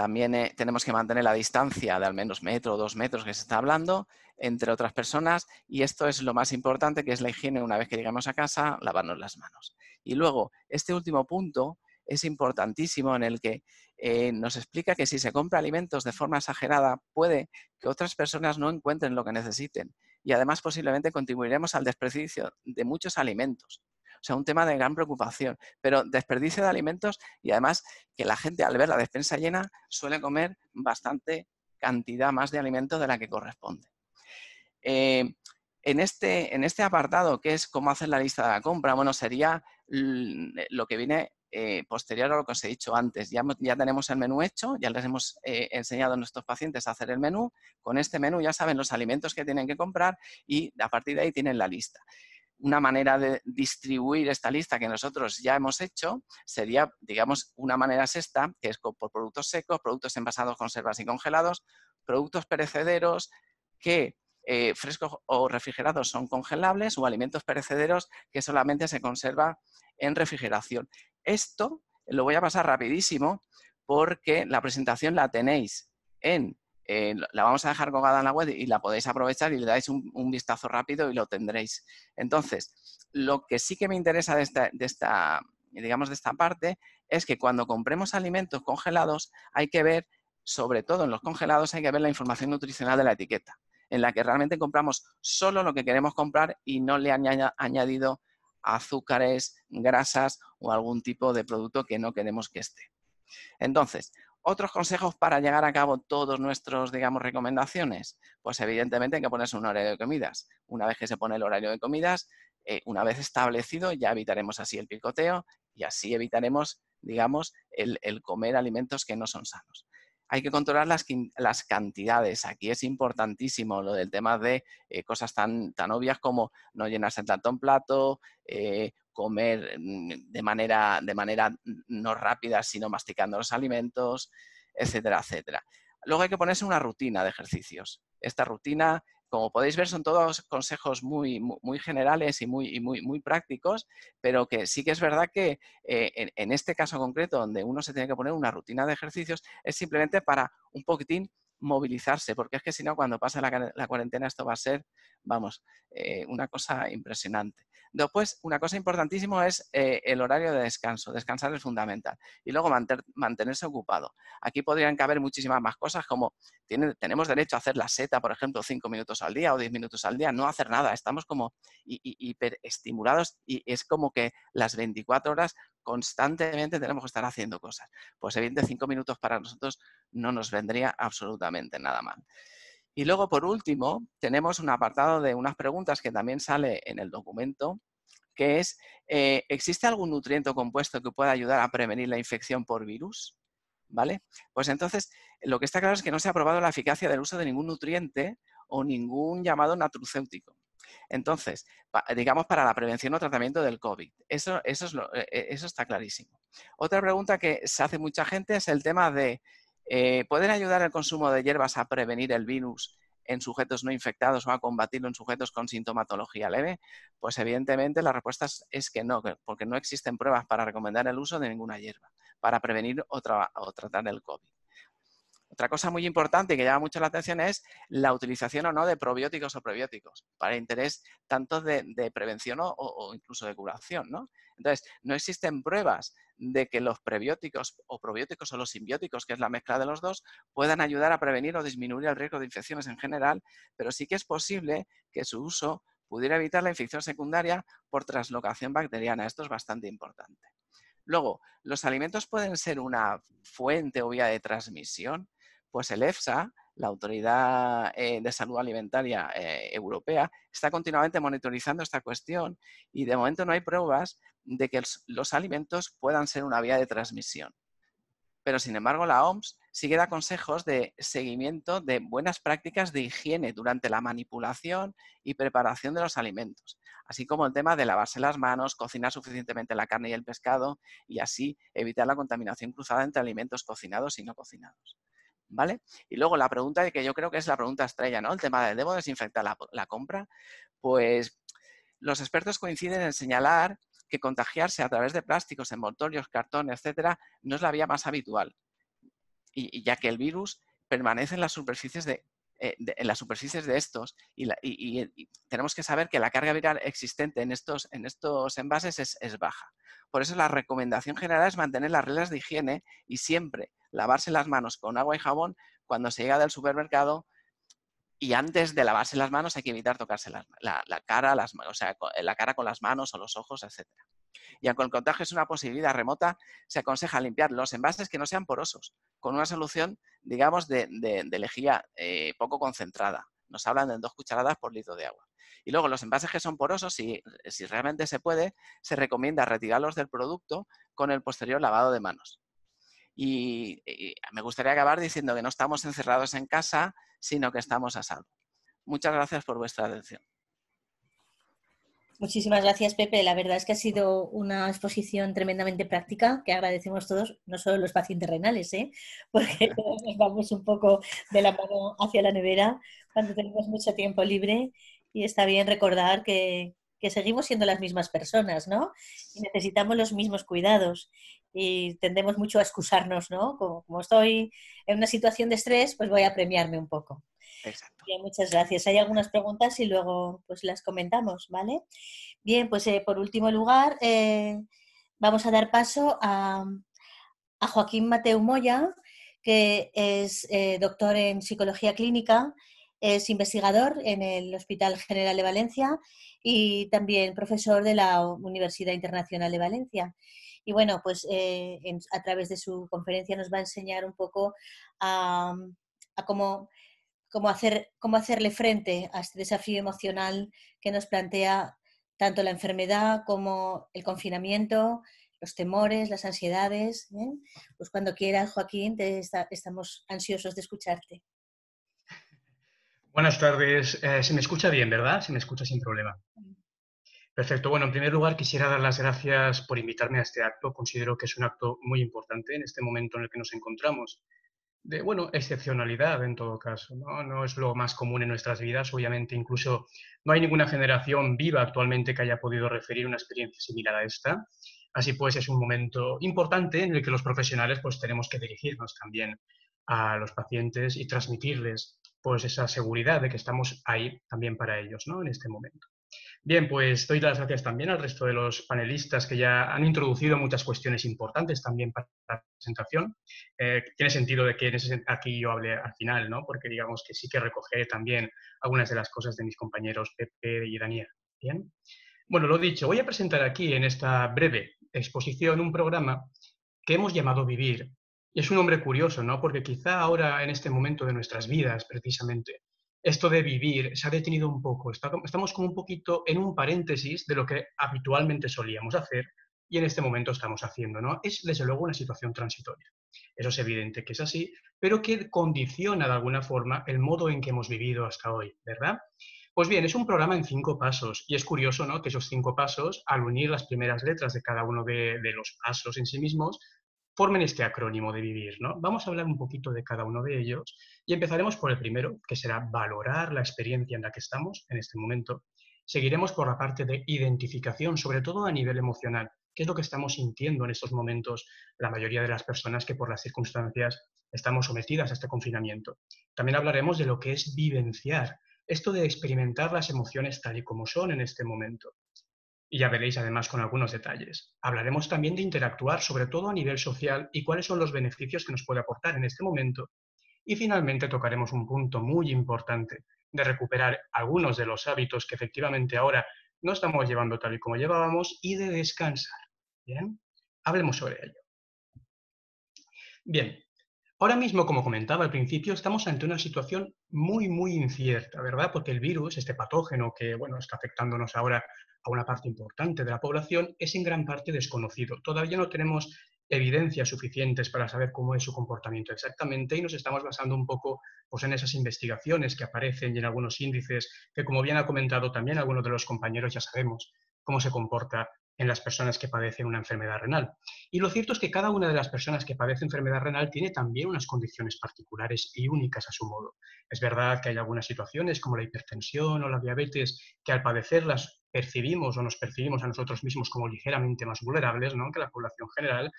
También eh, tenemos que mantener la distancia de al menos metro o dos metros que se está hablando entre otras personas y esto es lo más importante que es la higiene una vez que llegamos a casa, lavarnos las manos. Y luego, este último punto es importantísimo en el que eh, nos explica que si se compra alimentos de forma exagerada puede que otras personas no encuentren lo que necesiten y además posiblemente contribuiremos al desperdicio de muchos alimentos. O sea, un tema de gran preocupación. Pero desperdicio de alimentos y además que la gente al ver la despensa llena suele comer bastante cantidad más de alimentos de la que corresponde. Eh, en, este, en este apartado, que es cómo hacer la lista de la compra, bueno, sería lo que viene eh, posterior a lo que os he dicho antes. Ya, ya tenemos el menú hecho, ya les hemos eh, enseñado a nuestros pacientes a hacer el menú. Con este menú ya saben los alimentos que tienen que comprar y a partir de ahí tienen la lista una manera de distribuir esta lista que nosotros ya hemos hecho sería, digamos, una manera sexta, que es por productos secos, productos envasados, conservas y congelados, productos perecederos que eh, frescos o refrigerados son congelables o alimentos perecederos que solamente se conserva en refrigeración. Esto lo voy a pasar rapidísimo porque la presentación la tenéis en eh, la vamos a dejar colgada en la web y la podéis aprovechar y le dais un, vistazo rápido y lo tendréis. Entonces, lo que sí que me interesa de esta, digamos, de esta parte es que cuando compremos alimentos congelados hay que ver, sobre todo en los congelados, hay que ver la información nutricional de la etiqueta, en la que realmente compramos solo lo que queremos comprar y no le han añadido azúcares, grasas o algún tipo de producto que no queremos que esté. Entonces, otros consejos para llegar a cabo todos nuestros, digamos, recomendaciones. Pues evidentemente hay que ponerse un horario de comidas. Una vez que se pone el horario de comidas, eh, una vez establecido, ya evitaremos así el picoteo y así evitaremos, digamos, el, comer alimentos que no son sanos. Hay que controlar las, las, cantidades. Aquí es importantísimo lo del tema de eh, cosas tan, tan obvias como no llenarse tanto un plato, eh, comer mm, de manera, de manera no rápida, sino masticando los alimentos, etcétera, etcétera. Luego hay que ponerse una rutina de ejercicios. Esta rutina, como podéis ver, son todos consejos muy, muy generales y muy, muy, muy prácticos, pero que sí que es verdad que eh, en, este caso concreto, donde uno se tiene que poner una rutina de ejercicios, es simplemente para un poquitín movilizarse, porque es que si no, cuando pase la, cuarentena, esto va a ser vamos, eh, una cosa impresionante. Después, una cosa importantísima es eh, el horario de descanso. Descansar es fundamental. Y luego mantenerse ocupado. Aquí podrían caber muchísimas más cosas, como tenemos derecho a hacer la seta, por ejemplo, cinco minutos al día o diez minutos al día, no hacer nada. Estamos como hiperestimulados y es como que las 24 horas constantemente tenemos que estar haciendo cosas. Pues evidentemente cinco minutos para nosotros no nos vendría absolutamente nada mal. Y luego, por último, tenemos un apartado de unas preguntas que también sale en el documento, que es, eh, ¿existe algún nutriente o compuesto que pueda ayudar a prevenir la infección por virus? ¿Vale? Pues entonces, lo que está claro es que no se ha probado la eficacia del uso de ningún nutriente o ningún llamado natrucéutico. Entonces, digamos para la prevención o tratamiento del COVID. Eso, eso, es e, e, eso está clarísimo. Otra pregunta que se hace mucha gente es el tema de eh, ¿Pueden ayudar el consumo de hierbas a prevenir el virus en sujetos no infectados o a combatirlo en sujetos con sintomatología leve? Pues evidentemente la respuesta es que no, porque no existen pruebas para recomendar el uso de ninguna hierba para prevenir o, tratar el COVID. Otra cosa muy importante que llama mucho la atención es la utilización o no de probióticos o prebióticos para interés tanto de, prevención o, incluso de curación. Entonces, no existen pruebas de que los prebióticos o probióticos o los simbióticos, que es la mezcla de los dos, puedan ayudar a prevenir o disminuir el riesgo de infecciones en general, pero sí que es posible que su uso pudiera evitar la infección secundaria por translocación bacteriana. Esto es bastante importante. Luego, ¿los alimentos pueden ser una fuente o vía de transmisión? Pues el EFSA, la Autoridad eh, de Salud Alimentaria eh, Europea, está continuamente monitorizando esta cuestión y de momento no hay pruebas de que los alimentos puedan ser una vía de transmisión. Pero, sin embargo, la OMS sigue da consejos de seguimiento de buenas prácticas de higiene durante la manipulación y preparación de los alimentos, así como el tema de lavarse las manos, cocinar suficientemente la carne y el pescado y así evitar la contaminación cruzada entre alimentos cocinados y no cocinados. ¿Vale? Y luego la pregunta que yo creo que es la pregunta estrella, ¿no? El tema de ¿debo desinfectar la, compra? Pues los expertos coinciden en señalar que contagiarse a través de plásticos, envoltorios, cartón, etcétera, no es la vía más habitual. Y, ya que el virus permanece en las superficies de, eh, en las superficies de estos y, tenemos que saber que la carga viral existente en estos, en estos envases es, es, baja. Por eso la recomendación general es mantener las reglas de higiene y siempre lavarse las manos con agua y jabón cuando se llega del supermercado y antes de lavarse las manos hay que evitar tocarse la, cara, las, o sea, la cara con las manos o los ojos, etc. Y aunque el contagio es una posibilidad remota, se aconseja limpiar los envases que no sean porosos, con una solución, digamos, de, lejía eh, poco concentrada. Nos hablan de dos cucharadas por litro de agua. Y luego los envases que son porosos, si realmente se puede, se recomienda retirarlos del producto con el posterior lavado de manos. Y, me gustaría acabar diciendo que no estamos encerrados en casa, sino que estamos a salvo. Muchas gracias por vuestra atención. Muchísimas gracias, Pepe. La verdad es que ha sido una exposición tremendamente práctica que agradecemos todos, no solo los pacientes renales, ¿eh? porque [laughs] todos nos vamos un poco de la mano hacia la nevera cuando tenemos mucho tiempo libre y está bien recordar que, que seguimos siendo las mismas personas, ¿no? Y necesitamos los mismos cuidados y tendemos mucho a excusarnos, ¿no? Como, estoy en una situación de estrés, pues voy a premiarme un poco. Exacto. Bien, muchas gracias. Hay algunas preguntas y luego pues las comentamos, ¿vale? Bien, pues eh, por último lugar, eh, vamos a dar paso a, a Joaquín Mateu Moya, que es eh, doctor en psicología clínica, es investigador en el Hospital General de Valencia y también profesor de la Universidad Internacional de Valencia. Y bueno, pues eh, a través de su conferencia nos va a enseñar un poco a, cómo, cómo, hacer, cómo hacerle frente a este desafío emocional que nos plantea tanto la enfermedad como el confinamiento, los temores, las ansiedades. ¿eh? Pues cuando quieras, Joaquín, te estamos ansiosos de escucharte. Buenas tardes. Eh, se me escucha bien, ¿verdad? Se me escucha sin problema. Perfecto. Bueno, en primer lugar quisiera dar las gracias por invitarme a este acto. Considero que es un acto muy importante en este momento en el que nos encontramos. De, bueno, excepcionalidad en todo caso, ¿no? No es lo más común en nuestras vidas. Obviamente, incluso no hay ninguna generación viva actualmente que haya podido referir una experiencia similar a esta. Así pues, es un momento importante en el que los profesionales pues tenemos que dirigirnos también a los pacientes y transmitirles pues esa seguridad de que estamos ahí también para ellos ¿no? en este momento. Bien, pues doy las gracias también al resto de los panelistas que ya han introducido muchas cuestiones importantes también para la presentación. Eh, tiene sentido de que aquí yo hable al final, ¿no? porque digamos que sí que recogeré también algunas de las cosas de mis compañeros Pepe y Daniel. Bien. Bueno, lo dicho, voy a presentar aquí en esta breve exposición un programa que hemos llamado Vivir. Y es un nombre curioso, ¿no? Porque quizá ahora, en este momento de nuestras vidas, precisamente, esto de vivir se ha detenido un poco. Estamos como un poquito en un paréntesis de lo que habitualmente solíamos hacer y en este momento estamos haciendo, ¿no? Es desde luego una situación transitoria. Eso es evidente que es así, pero que condiciona de alguna forma el modo en que hemos vivido hasta hoy, ¿verdad? Pues bien, es un programa en cinco pasos y es curioso ¿no? que esos cinco pasos, al unir las primeras letras de cada uno de, de los pasos en sí mismos, formen este acrónimo de vivir. ¿no? Vamos a hablar un poquito de cada uno de ellos y empezaremos por el primero, que será valorar la experiencia en la que estamos en este momento. Seguiremos por la parte de identificación, sobre todo a nivel emocional, qué es lo que estamos sintiendo en estos momentos la mayoría de las personas que por las circunstancias estamos sometidas a este confinamiento. También hablaremos de lo que es vivenciar, esto de experimentar las emociones tal y como son en este momento. Y ya veréis además con algunos detalles. Hablaremos también de interactuar, sobre todo a nivel social, y cuáles son los beneficios que nos puede aportar en este momento. Y finalmente tocaremos un punto muy importante de recuperar algunos de los hábitos que efectivamente ahora no estamos llevando tal y como llevábamos y de descansar. Bien, hablemos sobre ello. Bien, Ahora mismo, como comentaba al principio, estamos ante una situación muy, muy incierta, ¿verdad? Porque el virus, este patógeno que, bueno, está afectándonos ahora a una parte importante de la población, es en gran parte desconocido. Todavía no tenemos evidencias suficientes para saber cómo es su comportamiento exactamente y nos estamos basando un poco pues, en esas investigaciones que aparecen y en algunos índices que, como bien ha comentado también algunos de los compañeros, ya sabemos cómo se comporta en las personas que padecen una enfermedad renal. Y lo cierto es que cada una de las personas que padece enfermedad renal tiene también unas condiciones particulares y únicas a su modo. Es verdad que hay algunas situaciones como la hipertensión o la diabetes que al padecerlas percibimos o nos percibimos a nosotros mismos como ligeramente más vulnerables ¿no? que la población general.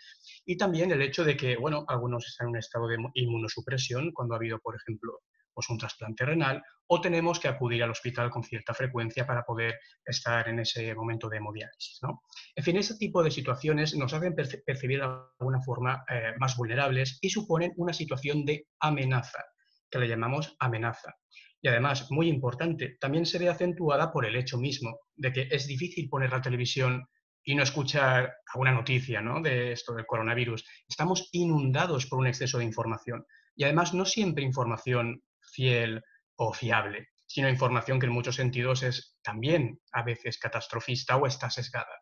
Y también el hecho de que, bueno, algunos están en un estado de inmunosupresión cuando ha habido, por ejemplo, pues un trasplante renal, o tenemos que acudir al hospital con cierta frecuencia para poder estar en ese momento de hemodiálisis. ¿no? En fin, ese tipo de situaciones nos hacen percibir de alguna forma eh, más vulnerables y suponen una situación de amenaza, que le llamamos amenaza. Y además, muy importante, también se ve acentuada por el hecho mismo de que es difícil poner la televisión y no escuchar alguna noticia ¿no? de esto del coronavirus. Estamos inundados por un exceso de información. Y además no siempre información fiel o fiable, sino información que en muchos sentidos es también a veces catastrofista o está sesgada.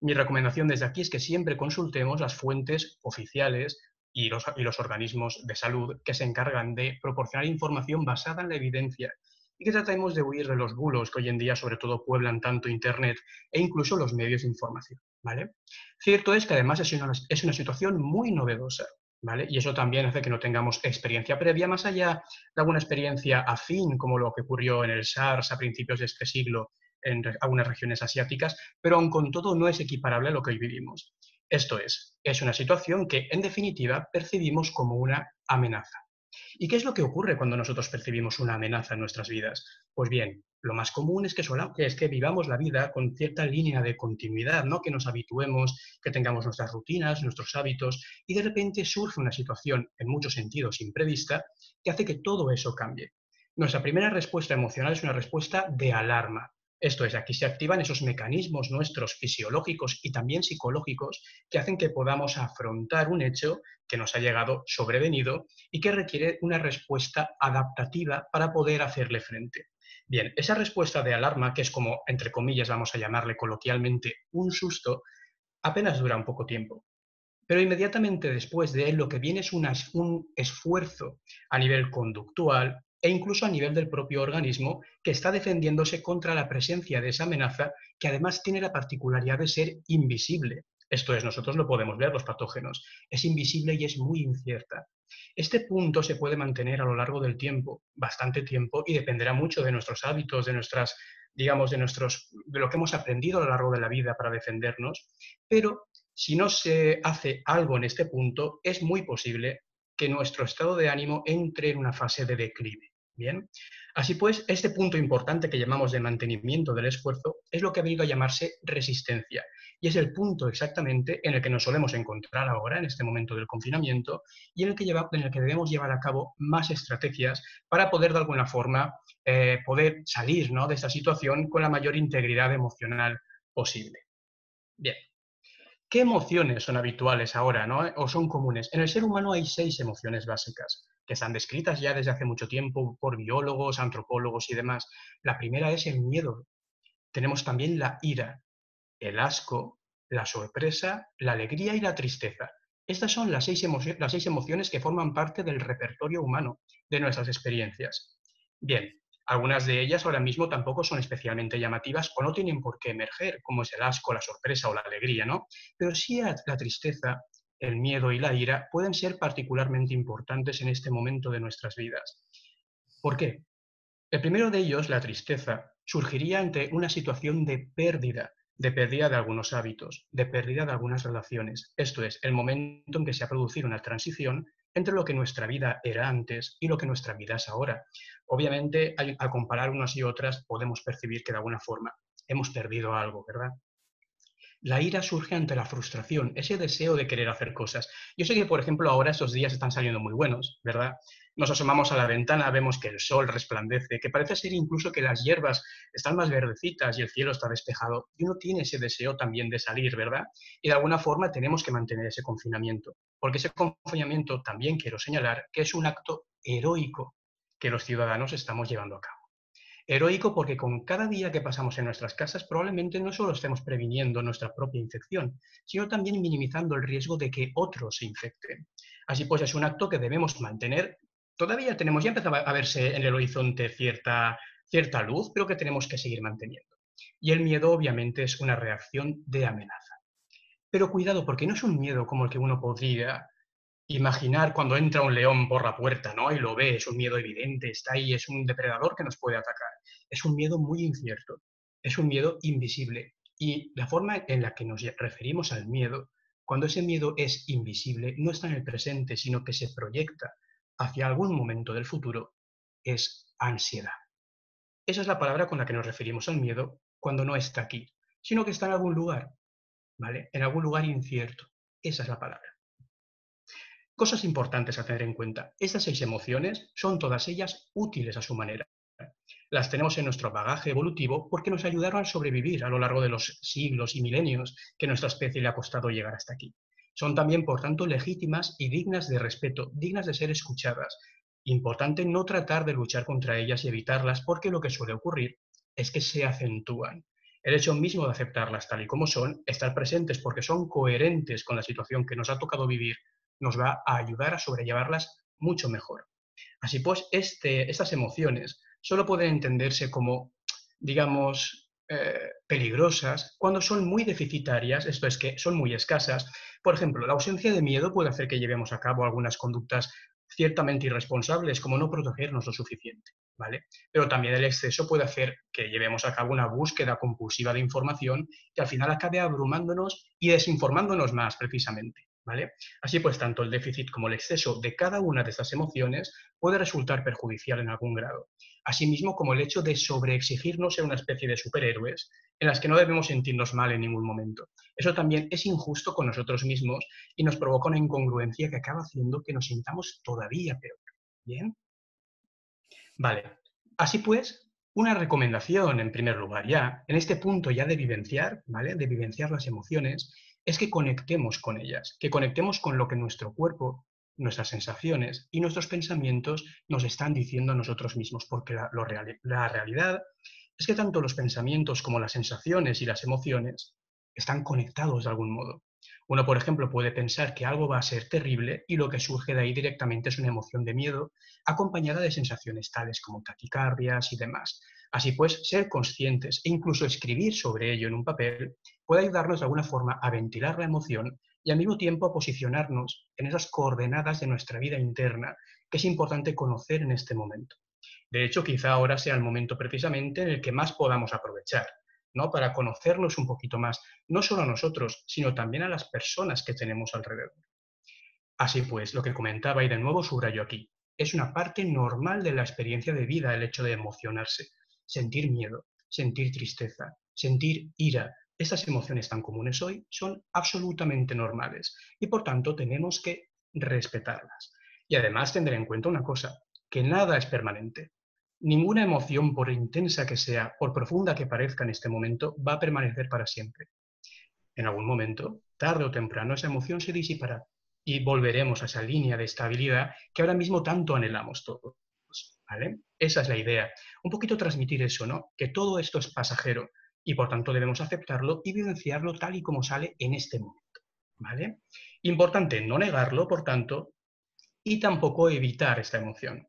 Mi recomendación desde aquí es que siempre consultemos las fuentes oficiales y los, organismos de salud que se encargan de proporcionar información basada en la evidencia y que tratemos de huir de los bulos que hoy en día sobre todo pueblan tanto Internet e incluso los medios de información. ¿vale? Cierto es que además es una situación muy novedosa. Y eso también hace que no tengamos experiencia previa, más allá de alguna experiencia afín, como lo que ocurrió en el SARS a principios de este siglo en algunas regiones asiáticas, pero aun con todo no es equiparable a lo que hoy vivimos. Esto es, es una situación que en definitiva percibimos como una amenaza. ¿Y qué es lo que ocurre cuando nosotros percibimos una amenaza en nuestras vidas? Pues bien, lo más común es que, es que vivamos la vida con cierta línea de continuidad, ¿no? que nos habituemos, que tengamos nuestras rutinas, nuestros hábitos, y de repente surge una situación, en muchos sentidos imprevista, que hace que todo eso cambie. Nuestra primera respuesta emocional es una respuesta de alarma. Esto es, aquí se activan esos mecanismos nuestros fisiológicos y también psicológicos que hacen que podamos afrontar un hecho que nos ha llegado sobrevenido y que requiere una respuesta adaptativa para poder hacerle frente. Bien, esa respuesta de alarma, que es como, entre comillas, vamos a llamarle coloquialmente un susto, apenas dura un poco tiempo. Pero inmediatamente después de él lo que viene es un esfuerzo a nivel conductual e incluso a nivel del propio organismo que está defendiéndose contra la presencia de esa amenaza que además tiene la particularidad de ser invisible. Esto es, nosotros lo podemos ver, los patógenos. Es invisible y es muy incierta. Este punto se puede mantener a lo largo del tiempo, bastante tiempo, y dependerá mucho de nuestros hábitos, de nuestras, digamos, de nuestros, de lo que hemos aprendido a lo largo de la vida para defendernos. Pero si no se hace algo en este punto, es muy posible que nuestro estado de ánimo entre en una fase de declive. Bien, así pues, este punto importante que llamamos de mantenimiento del esfuerzo es lo que ha venido a llamarse resistencia y es el punto exactamente en el que nos solemos encontrar ahora, en este momento del confinamiento, y en el que, en el que debemos llevar a cabo más estrategias para poder de alguna forma eh, poder salir ¿no? de esta situación con la mayor integridad emocional posible. Bien, ¿qué emociones son habituales ahora ¿no? o son comunes? En el ser humano hay seis emociones básicas que están descritas ya desde hace mucho tiempo por biólogos, antropólogos y demás. La primera es el miedo. Tenemos también la ira, el asco, la sorpresa, la alegría y la tristeza. Estas son las seis, las seis emociones que forman parte del repertorio humano de nuestras experiencias. Bien, algunas de ellas ahora mismo tampoco son especialmente llamativas o no tienen por qué emerger, como es el asco, la sorpresa o la alegría, ¿no? Pero sí la tristeza el miedo y la ira pueden ser particularmente importantes en este momento de nuestras vidas. ¿Por qué? El primero de ellos, la tristeza, surgiría ante una situación de pérdida, de pérdida de algunos hábitos, de pérdida de algunas relaciones. Esto es, el momento en que se ha producido una transición entre lo que nuestra vida era antes y lo que nuestra vida es ahora. Obviamente, al comparar unas y otras, podemos percibir que de alguna forma hemos perdido algo, ¿verdad? La ira surge ante la frustración, ese deseo de querer hacer cosas. Yo sé que, por ejemplo, ahora estos días están saliendo muy buenos, ¿verdad? Nos asomamos a la ventana, vemos que el sol resplandece, que parece ser incluso que las hierbas están más verdecitas y el cielo está despejado. Y uno tiene ese deseo también de salir, ¿verdad? Y de alguna forma tenemos que mantener ese confinamiento, porque ese confinamiento también quiero señalar que es un acto heroico que los ciudadanos estamos llevando a cabo. Heroico porque con cada día que pasamos en nuestras casas probablemente no solo estemos previniendo nuestra propia infección, sino también minimizando el riesgo de que otros se infecten. Así pues es un acto que debemos mantener. Todavía tenemos, ya empezado a verse en el horizonte cierta, cierta luz, pero que tenemos que seguir manteniendo. Y el miedo obviamente es una reacción de amenaza. Pero cuidado, porque no es un miedo como el que uno podría imaginar cuando entra un león por la puerta, ¿no? Y lo ve, es un miedo evidente, está ahí, es un depredador que nos puede atacar. Es un miedo muy incierto, es un miedo invisible. Y la forma en la que nos referimos al miedo, cuando ese miedo es invisible, no está en el presente, sino que se proyecta hacia algún momento del futuro, es ansiedad. Esa es la palabra con la que nos referimos al miedo cuando no está aquí, sino que está en algún lugar, ¿vale? En algún lugar incierto. Esa es la palabra. Cosas importantes a tener en cuenta. Estas seis emociones son todas ellas útiles a su manera. Las tenemos en nuestro bagaje evolutivo porque nos ayudaron a sobrevivir a lo largo de los siglos y milenios que nuestra especie le ha costado llegar hasta aquí. Son también, por tanto, legítimas y dignas de respeto, dignas de ser escuchadas. Importante no tratar de luchar contra ellas y evitarlas porque lo que suele ocurrir es que se acentúan. El hecho mismo de aceptarlas tal y como son, estar presentes porque son coherentes con la situación que nos ha tocado vivir, nos va a ayudar a sobrellevarlas mucho mejor. Así pues, este, estas emociones solo pueden entenderse como, digamos, eh, peligrosas cuando son muy deficitarias, esto es que son muy escasas. Por ejemplo, la ausencia de miedo puede hacer que llevemos a cabo algunas conductas ciertamente irresponsables, como no protegernos lo suficiente, ¿vale? Pero también el exceso puede hacer que llevemos a cabo una búsqueda compulsiva de información que al final acabe abrumándonos y desinformándonos más precisamente. Así pues, tanto el déficit como el exceso de cada una de estas emociones puede resultar perjudicial en algún grado, asimismo como el hecho de sobreexigirnos ser una especie de superhéroes en las que no debemos sentirnos mal en ningún momento. Eso también es injusto con nosotros mismos y nos provoca una incongruencia que acaba haciendo que nos sintamos todavía peor. ¿Bien? Vale. Así pues, una recomendación en primer lugar ya, en este punto ya de vivenciar, ¿vale? De vivenciar las emociones, es que conectemos con ellas, que conectemos con lo que nuestro cuerpo, nuestras sensaciones y nuestros pensamientos nos están diciendo a nosotros mismos, porque la, la realidad es que tanto los pensamientos como las sensaciones y las emociones están conectados de algún modo. Uno, por ejemplo, puede pensar que algo va a ser terrible y lo que surge de ahí directamente es una emoción de miedo acompañada de sensaciones tales como taquicardias y demás. Así pues, ser conscientes e incluso escribir sobre ello en un papel puede ayudarnos de alguna forma a ventilar la emoción y al mismo tiempo a posicionarnos en esas coordenadas de nuestra vida interna que es importante conocer en este momento. De hecho, quizá ahora sea el momento precisamente en el que más podamos aprovechar, ¿no? Para conocernos un poquito más, no solo a nosotros, sino también a las personas que tenemos alrededor. Así pues, lo que comentaba y de nuevo subrayo aquí, Es una parte normal de la experiencia de vida el hecho de emocionarse, sentir miedo, sentir tristeza, sentir ira. Estas emociones tan comunes hoy son absolutamente normales y por tanto tenemos que respetarlas. Y además tener en cuenta una cosa, que nada es permanente. Ninguna emoción, por intensa que sea, por profunda que parezca en este momento, va a permanecer para siempre. En algún momento, tarde o temprano, esa emoción se disipará y volveremos a esa línea de estabilidad que ahora mismo tanto anhelamos todos. ¿vale? Esa es la idea. Un poquito transmitir eso, ¿no? Que todo esto es pasajero y por tanto debemos aceptarlo y vivenciarlo tal y como sale en este momento. ¿Vale? Importante no negarlo, por tanto, y tampoco evitar esta emoción.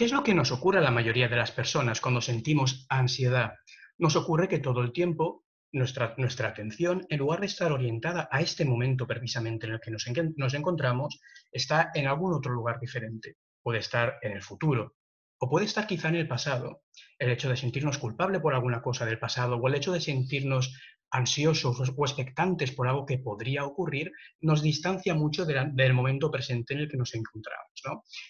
¿Qué es lo que nos ocurre a la mayoría de las personas cuando sentimos ansiedad? Nos ocurre que todo el tiempo nuestra, nuestra atención, en lugar de estar orientada a este momento precisamente en el que nos, nos encontramos, está en algún otro lugar diferente. Puede estar en el futuro, o puede estar quizá en el pasado. El hecho de sentirnos culpable por alguna cosa del pasado o el hecho de sentirnos ansiosos o expectantes por algo que podría ocurrir, nos distancia mucho del momento presente en el que nos encontramos.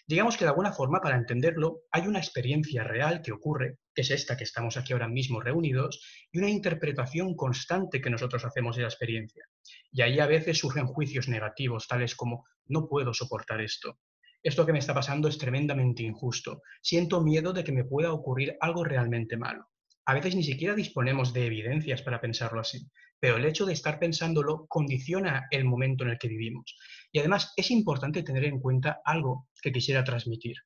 Digamos que de alguna forma, para entenderlo, hay una experiencia real que ocurre, que es esta que estamos aquí ahora mismo reunidos, y una interpretación constante que nosotros hacemos de la experiencia. Y ahí a veces surgen juicios negativos, tales como, no puedo soportar esto, esto que me está pasando es tremendamente injusto. Siento miedo de que me pueda ocurrir algo realmente malo. A veces ni siquiera disponemos de evidencias para pensarlo así, pero el hecho de estar pensándolo condiciona el momento en el que vivimos. Y además es importante tener en cuenta algo que quisiera transmitir.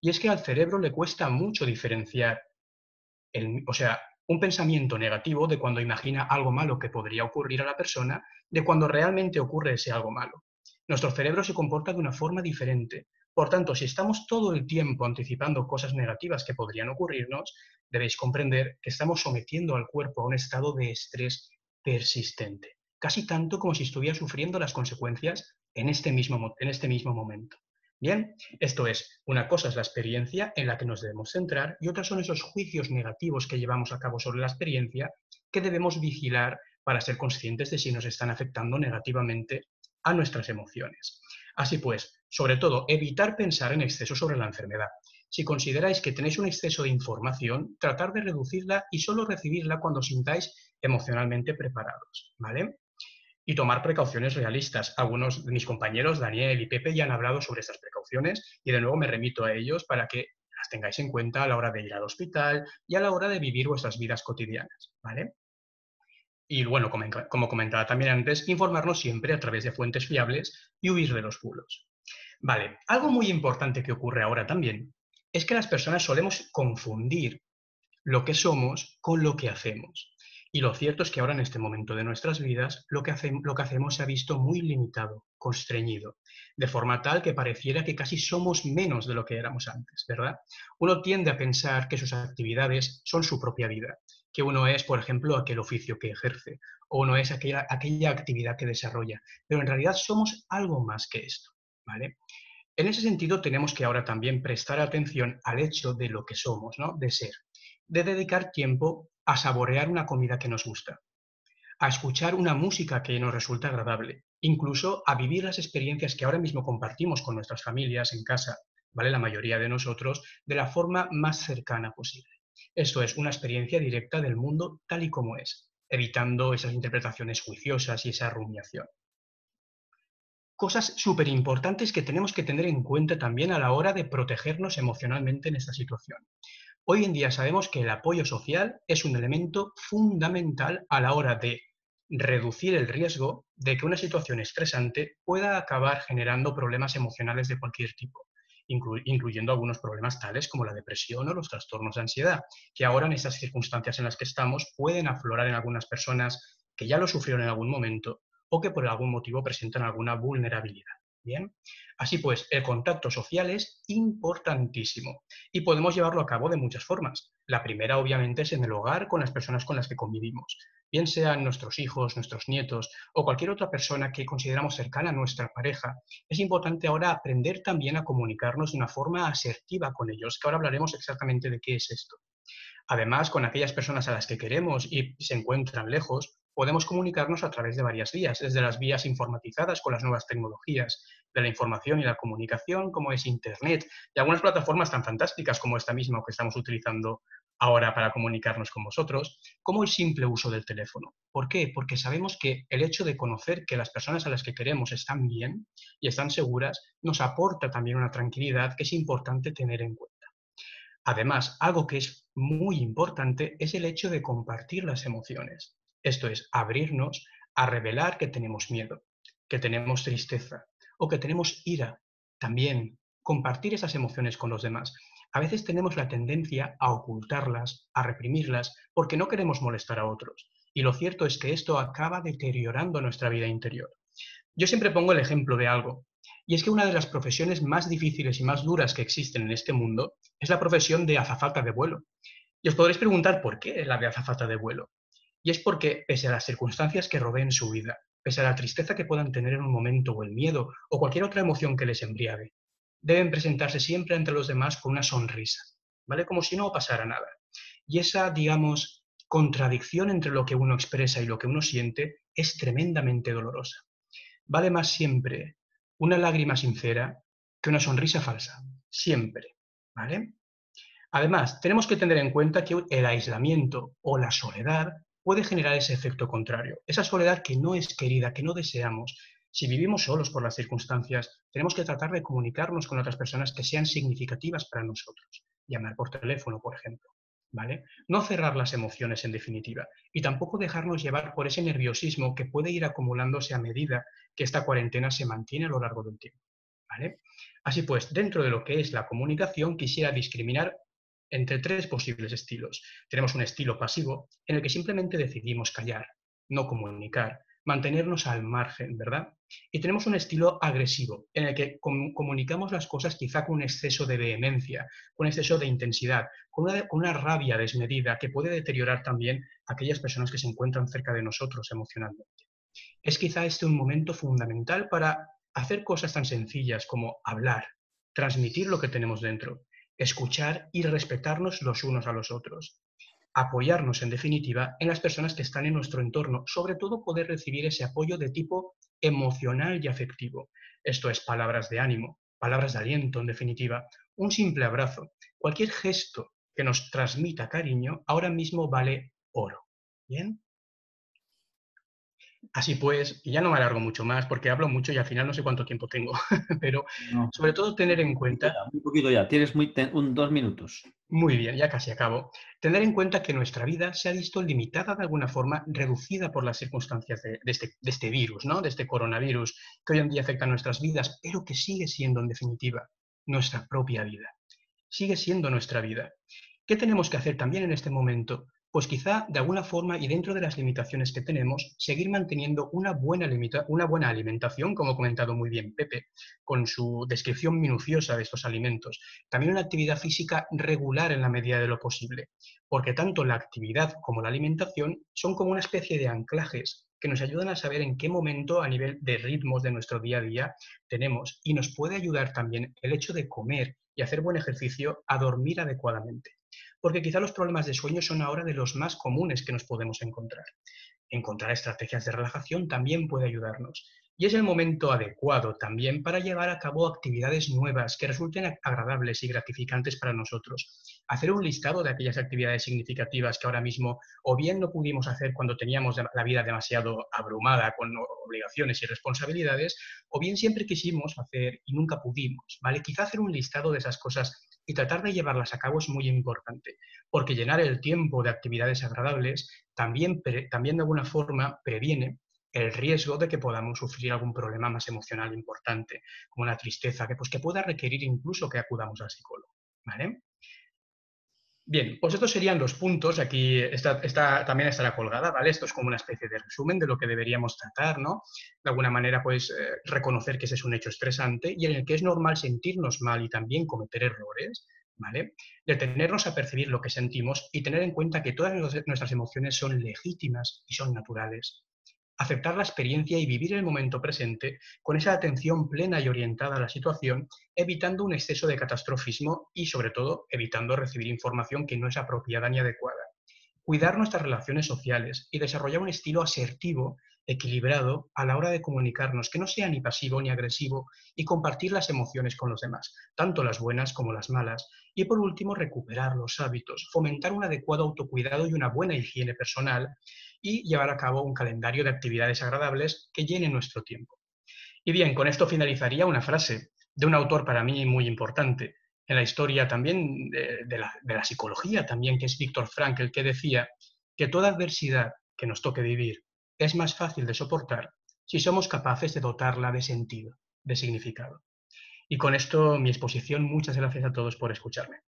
Y es que al cerebro le cuesta mucho diferenciar, o sea, un pensamiento negativo de cuando imagina algo malo que podría ocurrir a la persona, de cuando realmente ocurre ese algo malo. Nuestro cerebro se comporta de una forma diferente. Por tanto, si estamos todo el tiempo anticipando cosas negativas que podrían ocurrirnos, debéis comprender que estamos sometiendo al cuerpo a un estado de estrés persistente, casi tanto como si estuviera sufriendo las consecuencias en este mismo, en este mismo momento. Bien, esto es, una cosa es la experiencia en la que nos debemos centrar y otras son esos juicios negativos que llevamos a cabo sobre la experiencia que debemos vigilar para ser conscientes de si nos están afectando negativamente a nuestras emociones. Así pues, sobre todo, evitar pensar en exceso sobre la enfermedad. Si consideráis que tenéis un exceso de información, tratar de reducirla y solo recibirla cuando sintáis emocionalmente preparados, ¿vale? Y tomar precauciones realistas. Algunos de mis compañeros, Daniel y Pepe, ya han hablado sobre estas precauciones y de nuevo me remito a ellos para que las tengáis en cuenta a la hora de ir al hospital y a la hora de vivir vuestras vidas cotidianas, ¿vale? Y bueno, como comentaba también antes, informarnos siempre a través de fuentes fiables y huir de los bulos. Vale, algo muy importante que ocurre ahora también es que las personas solemos confundir lo que somos con lo que hacemos. Y lo cierto es que ahora en este momento de nuestras vidas lo que, lo que hacemos se ha visto muy limitado, constreñido, de forma tal que pareciera que casi somos menos de lo que éramos antes, ¿verdad? Uno tiende a pensar que sus actividades son su propia vida, que uno es, por ejemplo, aquel oficio que ejerce, o uno es aquella, aquella actividad que desarrolla, pero en realidad somos algo más que esto, ¿vale? En ese sentido, tenemos que ahora también prestar atención al hecho de lo que somos, ¿no? de ser, de dedicar tiempo a saborear una comida que nos gusta, a escuchar una música que nos resulta agradable, incluso a vivir las experiencias que ahora mismo compartimos con nuestras familias en casa, ¿vale? La mayoría de nosotros, de la forma más cercana posible. Esto es una experiencia directa del mundo tal y como es, evitando esas interpretaciones juiciosas y esa rumiación cosas súper importantes que tenemos que tener en cuenta también a la hora de protegernos emocionalmente en esta situación. Hoy en día sabemos que el apoyo social es un elemento fundamental a la hora de reducir el riesgo de que una situación estresante pueda acabar generando problemas emocionales de cualquier tipo, incluyendo algunos problemas tales como la depresión o los trastornos de ansiedad, que ahora en estas circunstancias en las que estamos pueden aflorar en algunas personas que ya lo sufrieron en algún momento o que por algún motivo presentan alguna vulnerabilidad. Bien, así pues, el contacto social es importantísimo y podemos llevarlo a cabo de muchas formas. La primera, obviamente, es en el hogar con las personas con las que convivimos, bien sean nuestros hijos, nuestros nietos o cualquier otra persona que consideramos cercana a nuestra pareja. Es importante ahora aprender también a comunicarnos de una forma asertiva con ellos, que ahora hablaremos exactamente de qué es esto. Además, con aquellas personas a las que queremos y se encuentran lejos, podemos comunicarnos a través de varias vías, desde las vías informatizadas con las nuevas tecnologías de la información y la comunicación, como es Internet, y algunas plataformas tan fantásticas como esta misma que estamos utilizando ahora para comunicarnos con vosotros, como el simple uso del teléfono. ¿Por qué? Porque sabemos que el hecho de conocer que las personas a las que queremos están bien y están seguras nos aporta también una tranquilidad que es importante tener en cuenta. Además, algo que es muy importante es el hecho de compartir las emociones. Esto es, abrirnos a revelar que tenemos miedo, que tenemos tristeza o que tenemos ira. También compartir esas emociones con los demás. A veces tenemos la tendencia a ocultarlas, a reprimirlas, porque no queremos molestar a otros. Y lo cierto es que esto acaba deteriorando nuestra vida interior. Yo siempre pongo el ejemplo de algo, y es que una de las profesiones más difíciles y más duras que existen en este mundo es la profesión de azafata de vuelo. Y os podréis preguntar por qué la de azafata de vuelo. Y es porque, pese a las circunstancias que rodeen su vida, pese a la tristeza que puedan tener en un momento o el miedo o cualquier otra emoción que les embriague, deben presentarse siempre ante los demás con una sonrisa, ¿vale? Como si no pasara nada. Y esa, digamos, contradicción entre lo que uno expresa y lo que uno siente es tremendamente dolorosa. Vale más siempre una lágrima sincera que una sonrisa falsa, siempre, ¿vale? Además, tenemos que tener en cuenta que el aislamiento o la soledad puede generar ese efecto contrario. Esa soledad que no es querida, que no deseamos. Si vivimos solos por las circunstancias, tenemos que tratar de comunicarnos con otras personas que sean significativas para nosotros. Llamar por teléfono, por ejemplo. ¿Vale? No cerrar las emociones en definitiva y tampoco dejarnos llevar por ese nerviosismo que puede ir acumulándose a medida que esta cuarentena se mantiene a lo largo del tiempo. ¿vale? Así pues, dentro de lo que es la comunicación, quisiera discriminar entre tres posibles estilos. Tenemos un estilo pasivo en el que simplemente decidimos callar, no comunicar, mantenernos al margen, ¿verdad? Y tenemos un estilo agresivo en el que comunicamos las cosas quizá con un exceso de vehemencia, con exceso de intensidad, con una, con una rabia desmedida que puede deteriorar también a aquellas personas que se encuentran cerca de nosotros emocionalmente. Es quizá este un momento fundamental para hacer cosas tan sencillas como hablar, transmitir lo que tenemos dentro, escuchar y respetarnos los unos a los otros. Apoyarnos, en definitiva, en las personas que están en nuestro entorno, sobre todo poder recibir ese apoyo de tipo emocional y afectivo. Esto es palabras de ánimo, palabras de aliento, en definitiva, un simple abrazo, cualquier gesto que nos transmita cariño, ahora mismo vale oro. ¿Bien? Así pues, y ya no me alargo mucho más porque hablo mucho y al final no sé cuánto tiempo tengo, [laughs] pero sobre todo tener en cuenta... Muy poquito ya, tienes muy un, dos minutos. Muy bien, ya casi acabo. Tener en cuenta que nuestra vida se ha visto limitada de alguna forma, reducida por las circunstancias de, este, de este virus, ¿no? de este coronavirus que hoy en día afecta a nuestras vidas, pero que sigue siendo en definitiva nuestra propia vida. Sigue siendo nuestra vida. ¿Qué tenemos que hacer también en este momento? Pues quizá de alguna forma y dentro de las limitaciones que tenemos, seguir manteniendo una buena, alimentación, como ha comentado muy bien Pepe, con su descripción minuciosa de estos alimentos. También una actividad física regular en la medida de lo posible, porque tanto la actividad como la alimentación son como una especie de anclajes que nos ayudan a saber en qué momento a nivel de ritmos de nuestro día a día tenemos y nos puede ayudar también el hecho de comer y hacer buen ejercicio a dormir adecuadamente porque quizá los problemas de sueño son ahora de los más comunes que nos podemos encontrar. Encontrar estrategias de relajación también puede ayudarnos. Y es el momento adecuado también para llevar a cabo actividades nuevas que resulten agradables y gratificantes para nosotros. Hacer un listado de aquellas actividades significativas que ahora mismo o bien no pudimos hacer cuando teníamos la vida demasiado abrumada con obligaciones y responsabilidades, o bien siempre quisimos hacer y nunca pudimos, ¿vale? Quizá hacer un listado de esas cosas y tratar de llevarlas a cabo es muy importante, porque llenar el tiempo de actividades agradables también, también de alguna forma previene el riesgo de que podamos sufrir algún problema más emocional importante, como una tristeza, que, pues, que pueda requerir incluso que acudamos al psicólogo. ¿vale? Bien, pues estos serían los puntos. Aquí está, también estará colgada, ¿vale? Esto es como una especie de resumen de lo que deberíamos tratar, ¿no? De alguna manera, pues, eh, reconocer que ese es un hecho estresante y en el que es normal sentirnos mal y también cometer errores, ¿vale? Detenernos a percibir lo que sentimos y tener en cuenta que todas nuestras emociones son legítimas y son naturales aceptar la experiencia y vivir el momento presente con esa atención plena y orientada a la situación, evitando un exceso de catastrofismo y, sobre todo, evitando recibir información que no es apropiada ni adecuada. cuidar nuestras relaciones sociales y desarrollar un estilo asertivo, equilibrado a la hora de comunicarnos, que no sea ni pasivo ni agresivo y compartir las emociones con los demás, tanto las buenas como las malas. Y por último, recuperar los hábitos, fomentar un adecuado autocuidado y una buena higiene personal y llevar a cabo un calendario de actividades agradables que llenen nuestro tiempo. Y bien, con esto finalizaría una frase de un autor para mí muy importante, en la historia también de, la, psicología también, que es Víctor Frankl, que decía que toda adversidad que nos toque vivir es más fácil de soportar si somos capaces de dotarla de sentido, de significado. Y con esto mi exposición, muchas gracias a todos por escucharme.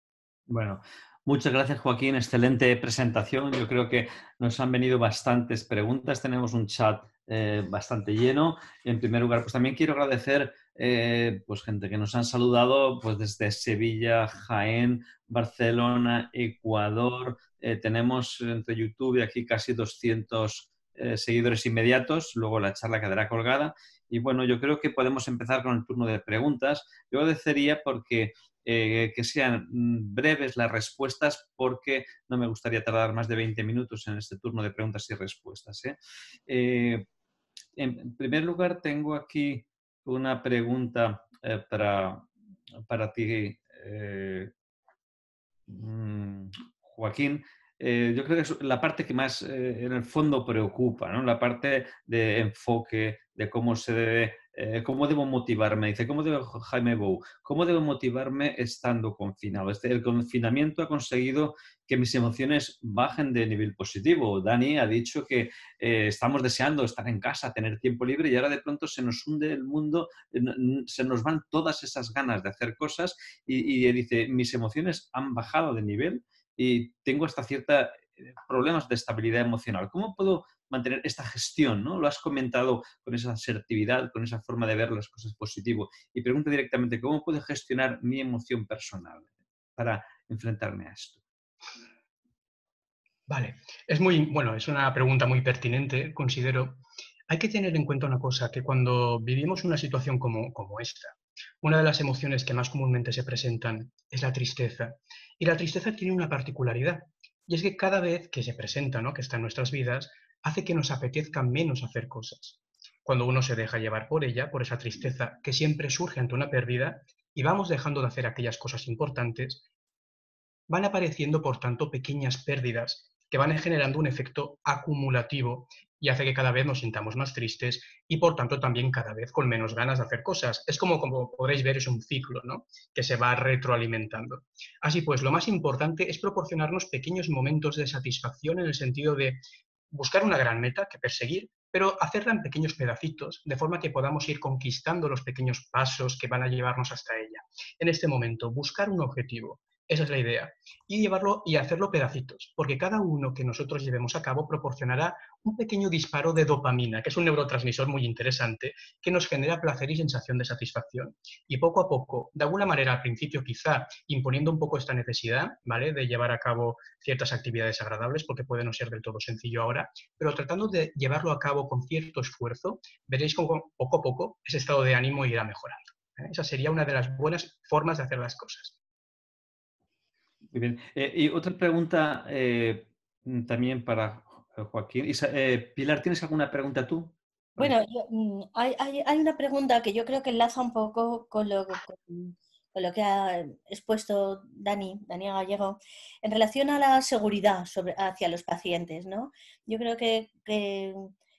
Bueno, muchas gracias Joaquín, excelente presentación. Yo creo que nos han venido bastantes preguntas, tenemos un chat eh, bastante lleno. En primer lugar, pues también quiero agradecer eh, pues gente que nos han saludado pues desde Sevilla, Jaén, Barcelona, Ecuador. Eh, tenemos entre YouTube y aquí casi 200 eh, seguidores inmediatos. Luego la charla quedará colgada. Y bueno, yo creo que podemos empezar con el turno de preguntas. Yo agradecería porque que sean mm, breves las respuestas porque no me gustaría tardar más de 20 minutos en este turno de preguntas y respuestas. en primer lugar, tengo aquí una pregunta eh, para, para, ti, eh, mm, Joaquín. Eh, yo creo que es la parte que más en el fondo preocupa, ¿no? la parte de enfoque, de cómo se debe eh, ¿cómo debo motivarme? Dice, ¿cómo debo, Jaime Bou, cómo debo motivarme estando confinado? Este, el confinamiento ha conseguido que mis emociones bajen de nivel positivo. Dani ha dicho que eh, estamos deseando estar en casa, tener tiempo libre y ahora de pronto se nos hunde el mundo, eh, se nos van todas esas ganas de hacer cosas y, y dice, mis emociones han bajado de nivel y tengo hasta cierta problemas de estabilidad emocional. ¿Cómo puedo mantener esta gestión? ¿no? Lo has comentado con esa asertividad, con esa forma de ver las cosas positivo. Y pregunto directamente, ¿cómo puedo gestionar mi emoción personal para enfrentarme a esto? Vale, es muy, bueno, es una pregunta muy pertinente, considero. Hay que tener en cuenta una cosa, que cuando vivimos una situación como, como esta, una de las emociones que más comúnmente se presentan es la tristeza. Y la tristeza tiene una particularidad, y es que cada vez que se presenta, ¿no? que está en nuestras vidas, hace que nos apetezca menos hacer cosas. Cuando uno se deja llevar por ella, por esa tristeza que siempre surge ante una pérdida, y vamos dejando de hacer aquellas cosas importantes, van apareciendo, por tanto, pequeñas pérdidas que van generando un efecto acumulativo y hace que cada vez nos sintamos más tristes y por tanto también cada vez con menos ganas de hacer cosas. Es como, como podréis ver, es un ciclo ¿no? que se va retroalimentando. Así pues, lo más importante es proporcionarnos pequeños momentos de satisfacción en el sentido de buscar una gran meta que perseguir, pero hacerla en pequeños pedacitos, de forma que podamos ir conquistando los pequeños pasos que van a llevarnos hasta ella. En este momento, buscar un objetivo, esa es la idea. Y llevarlo y hacerlo pedacitos, porque cada uno que nosotros llevemos a cabo proporcionará un pequeño disparo de dopamina, que es un neurotransmisor muy interesante, que nos genera placer y sensación de satisfacción. Y poco a poco, de alguna manera al principio quizá imponiendo un poco esta necesidad, ¿vale? De llevar a cabo ciertas actividades agradables, porque puede no ser del todo sencillo ahora, pero tratando de llevarlo a cabo con cierto esfuerzo, veréis cómo poco a poco ese estado de ánimo irá mejorando. ¿eh? Esa sería una de las buenas formas de hacer las cosas. Muy bien. Eh, y otra pregunta eh, también para Joaquín. Eh, Pilar, ¿tienes alguna pregunta tú? Bueno, mm, hay, hay, una pregunta que yo creo que enlaza un poco con lo, con, lo que ha expuesto Dani, Dani Gallego, en relación a la seguridad sobre, hacia los pacientes. ¿no? Yo creo que, que,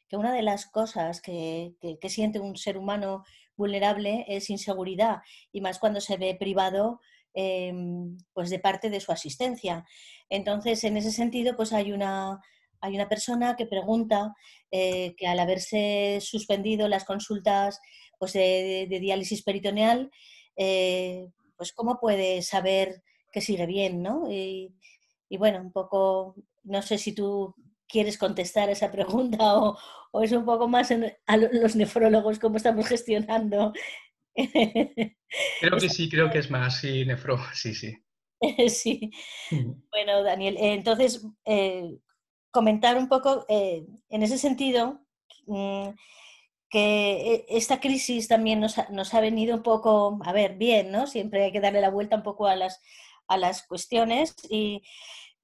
que una de las cosas que, que, siente un ser humano vulnerable es inseguridad, y más cuando se ve privado Em, pues de parte de su asistencia. Entonces, en ese sentido, pues hay una, hay una persona que pregunta eh, que al haberse suspendido las consultas pues de, diálisis peritoneal, eh, pues cómo puede saber que sigue bien, ¿no? Y, bueno, un poco, no sé si tú quieres contestar esa pregunta o, o es un poco más a los nefrólogos cómo estamos gestionando [laughs] Creo que sí, creo que es más, sí, nefro, [laughs] sí, sí. [laughs] sí. Bueno, Daniel, eh, entonces, eh, comentar un poco eh, en ese sentido mm, que esta crisis también nos ha, venido un poco, a ver, bien, ¿no? Siempre hay que darle la vuelta un poco a las, a las cuestiones y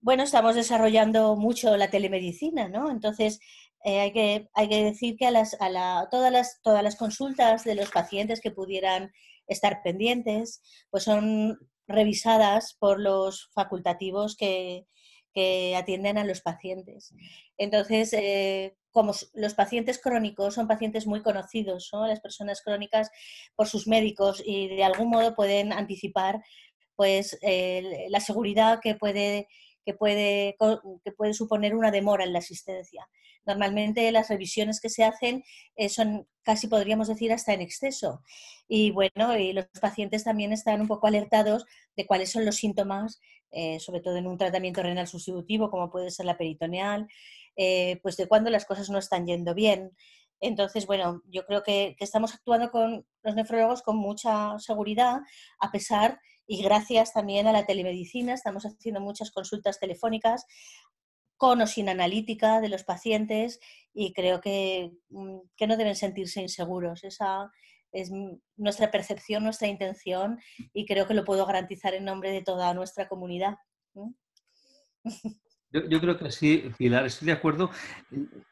bueno, estamos desarrollando mucho la telemedicina, ¿no? Entonces, eh, hay, que, hay que decir que a, las, a la, todas, las, todas las consultas de los pacientes que pudieran estar pendientes, pues son revisadas por los facultativos que, que atienden a los pacientes. Entonces, eh, como los pacientes crónicos son pacientes muy conocidos, ¿no? las personas crónicas por sus médicos y de algún modo pueden anticipar pues, la seguridad que puede, que, puede, que puede suponer una demora en la asistencia. Normalmente las revisiones que se hacen eh, son casi podríamos decir hasta en exceso. Y bueno, y los pacientes también están un poco alertados de cuáles son los síntomas, eh, sobre todo en un tratamiento renal sustitutivo como puede ser la peritoneal, eh, pues de cuando las cosas no están yendo bien. Entonces, bueno, yo creo que, que, estamos actuando con los nefrólogos con mucha seguridad, a pesar y gracias también a la telemedicina, estamos haciendo muchas consultas telefónicas, con o sin analítica de los pacientes y creo que, mm, que no deben sentirse inseguros. Esa es nuestra percepción, nuestra intención y creo que lo puedo garantizar en nombre de toda nuestra comunidad. Yo, creo que sí, Pilar, estoy de acuerdo.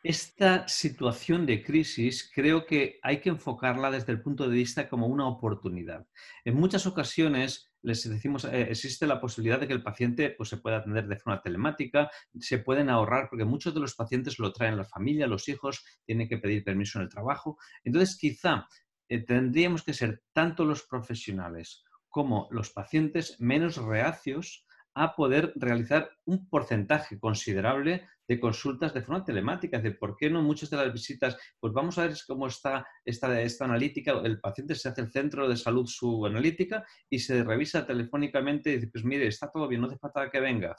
Esta situación de crisis creo que hay que enfocarla desde el punto de vista como una oportunidad. En muchas ocasiones les decimos, eh, existe la posibilidad de que el paciente pues, se pueda atender de forma telemática, se pueden ahorrar, porque muchos de los pacientes lo traen la familia, los hijos, tienen que pedir permiso en el trabajo. Entonces, quizá eh, tendríamos que ser tanto los profesionales como los pacientes menos reacios a poder realizar un porcentaje considerable de consultas de forma telemática. Es ¿por qué no muchas de las visitas? Pues vamos a ver cómo está esta, esta analítica. El paciente se hace el centro de salud su analítica y se revisa telefónicamente y dice, pues mire, está todo bien, no hace falta que venga.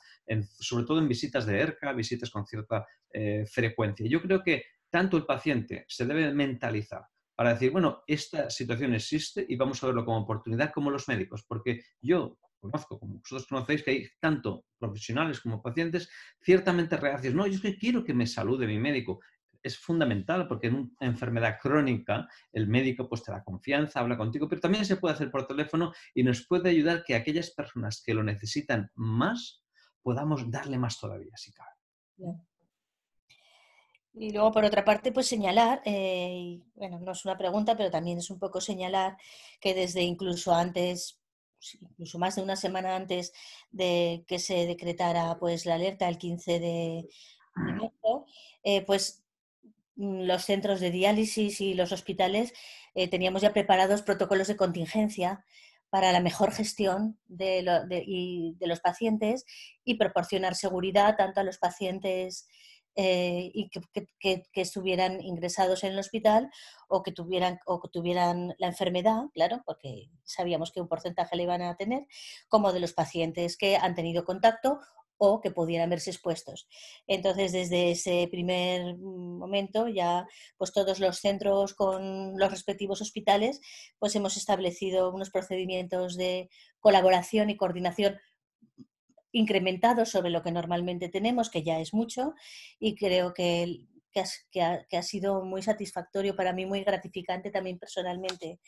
sobre todo en visitas de ERCA, visitas con cierta eh, frecuencia. Yo creo que tanto el paciente se debe mentalizar para decir, bueno, esta situación existe y vamos a verlo como oportunidad como los médicos, porque yo conozco, como vosotros conocéis, que hay tanto profesionales como pacientes ciertamente reacios. No, yo es que quiero que me salude mi médico. Es fundamental porque en una enfermedad crónica el médico pues te da confianza, habla contigo, pero también se puede hacer por teléfono y nos puede ayudar que aquellas personas que lo necesitan más podamos darle más todavía, si cabe. Y luego, por otra parte, pues señalar, eh, bueno, no es una pregunta, pero también es un poco señalar que desde incluso antes, incluso más de una semana antes de que se decretara pues la alerta el 15 de, marzo, eh, pues mm, los centros de diálisis y los hospitales eh, teníamos ya preparados protocolos de contingencia para la mejor gestión de, de, los pacientes y proporcionar seguridad tanto a los pacientes eh, y que, estuvieran ingresados en el hospital o que, tuvieran, o que tuvieran la enfermedad, claro, porque sabíamos que un porcentaje le iban a tener, como de los pacientes que han tenido contacto o que pudieran verse expuestos. Entonces, desde ese primer momento, ya pues todos los centros con los respectivos hospitales, pues hemos establecido unos procedimientos de colaboración y coordinación incrementado sobre lo que normalmente tenemos, que ya es mucho, y creo que, que, ha, sido muy satisfactorio para mí, muy gratificante también personalmente.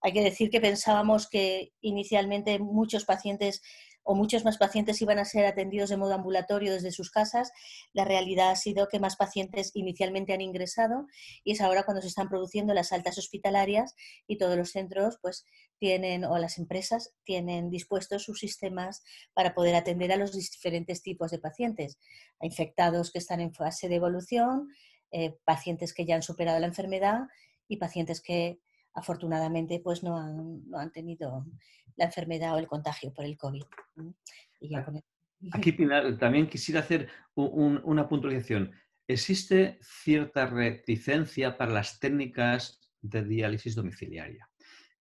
Hay que decir que pensábamos que inicialmente muchos pacientes o muchos más pacientes iban a ser atendidos de modo ambulatorio desde sus casas. La realidad ha sido que más pacientes inicialmente han ingresado y es ahora cuando se están produciendo las altas hospitalarias y todos los centros pues tienen o las empresas tienen dispuestos sus sistemas para poder atender a los diferentes tipos de pacientes, a infectados que están en fase de evolución, eh, pacientes que ya han superado la enfermedad y pacientes que afortunadamente pues no han, no han tenido la enfermedad o el contagio por el COVID. Aquí, Pinar, también quisiera hacer una puntualización. ¿Existe cierta reticencia para las técnicas de diálisis domiciliaria?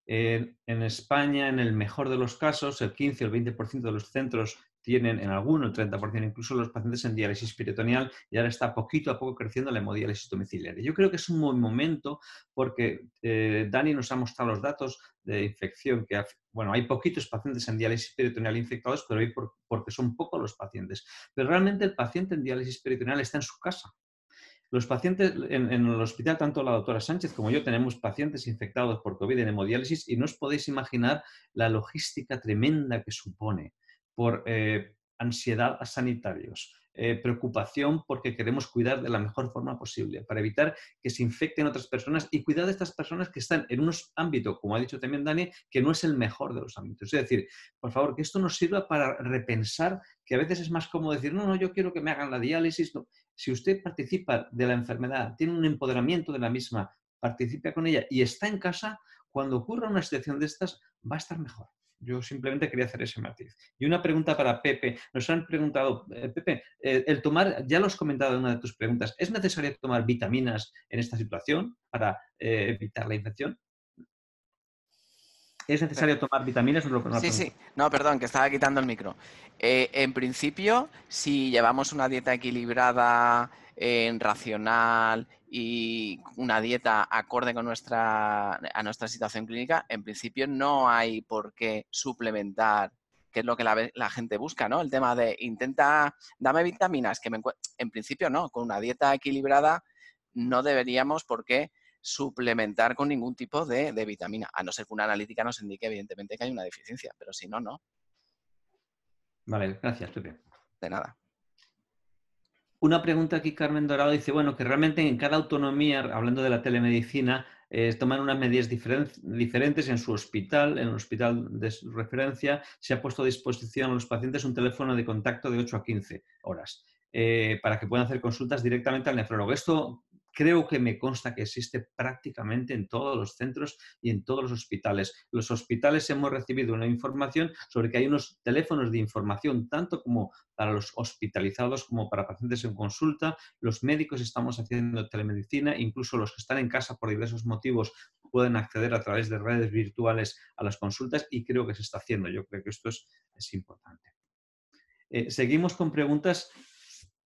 en España, en el mejor de los casos, el 15 o el 20% de los centros tienen en alguno el 30% incluso los pacientes en diálisis peritoneal y ahora está poquito a poco creciendo la hemodiálisis domiciliaria. Yo creo que es un buen momento porque eh, Dani nos ha mostrado los datos de infección que, bueno, hay poquitos pacientes en diálisis peritoneal infectados, pero hay porque son pocos los pacientes. Pero realmente el paciente en diálisis peritoneal está en su casa. Los pacientes en, en, el hospital, tanto la doctora Sánchez como yo, tenemos pacientes infectados por COVID en hemodiálisis y no os podéis imaginar la logística tremenda que supone por eh, ansiedad a sanitarios, eh, preocupación porque queremos cuidar de la mejor forma posible, para evitar que se infecten otras personas y cuidar de estas personas que están en un ámbito, como ha dicho también Dani, que no es el mejor de los ámbitos. Es decir, por favor, que esto nos sirva para repensar que a veces es más cómodo decir, no, no, yo quiero que me hagan la diálisis. Si usted participa de la enfermedad, tiene un empoderamiento de la misma, participa con ella y está en casa, cuando ocurra una situación de estas, va a estar mejor. Yo simplemente quería hacer ese matiz. Y una pregunta para Pepe. Nos han preguntado, eh, Pepe, eh, el tomar, ya lo has comentado en una de tus preguntas, ¿es necesario tomar vitaminas en esta situación para eh, evitar la infección? ¿Es necesario tomar vitaminas? sí, sí. No, perdón, que estaba quitando el micro. en principio, si llevamos una dieta equilibrada, en racional y una dieta acorde con nuestra, a nuestra situación clínica, en principio no hay por qué suplementar, que es lo que la, gente busca, ¿no? El tema de intenta, dame vitaminas, que me en principio no, con una dieta equilibrada no deberíamos por qué suplementar con ningún tipo de, de vitamina, a no ser que una analítica nos indique evidentemente que hay una deficiencia, pero si no, no. Vale, gracias, Pepe. De nada. Una pregunta aquí, Carmen Dorado dice, bueno, que realmente en cada autonomía, hablando de la telemedicina, eh, toman unas medidas diferentes en su hospital, en el hospital de referencia, se ha puesto a disposición a los pacientes un teléfono de contacto de 8 a 15 horas eh, para que puedan hacer consultas directamente al nefrólogo. Esto creo que me consta que existe prácticamente en todos los centros y en todos los hospitales. Los hospitales hemos recibido una información sobre que hay unos teléfonos de información, tanto como para los hospitalizados como para pacientes en consulta. Los médicos estamos haciendo telemedicina, incluso los que están en casa por diversos motivos pueden acceder a través de redes virtuales a las consultas y creo que se está haciendo. Yo creo que esto es, importante. Eh, seguimos con preguntas.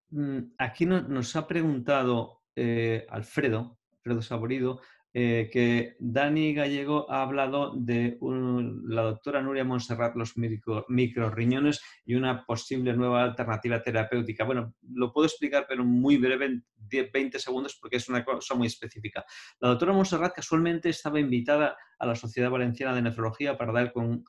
Mm, aquí nos ha preguntado eh, Alfredo, Alfredo Saborido, eh, que Dani Gallego ha hablado de la doctora Nuria Monserrat, los microriñones y una posible nueva alternativa terapéutica. Bueno, lo puedo explicar, pero muy breve, en 20 segundos, porque es una cosa muy específica. La doctora Monserrat casualmente estaba invitada a la Sociedad Valenciana de Nefrología para dar con,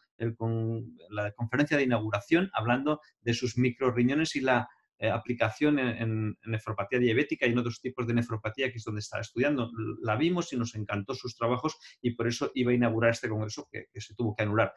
la conferencia de inauguración hablando de sus microriñones y la eh, aplicación en, nefropatía diabética y en otros tipos de nefropatía, que es donde estaba estudiando. La vimos y nos encantó sus trabajos y por eso iba a inaugurar este congreso que, se tuvo que anular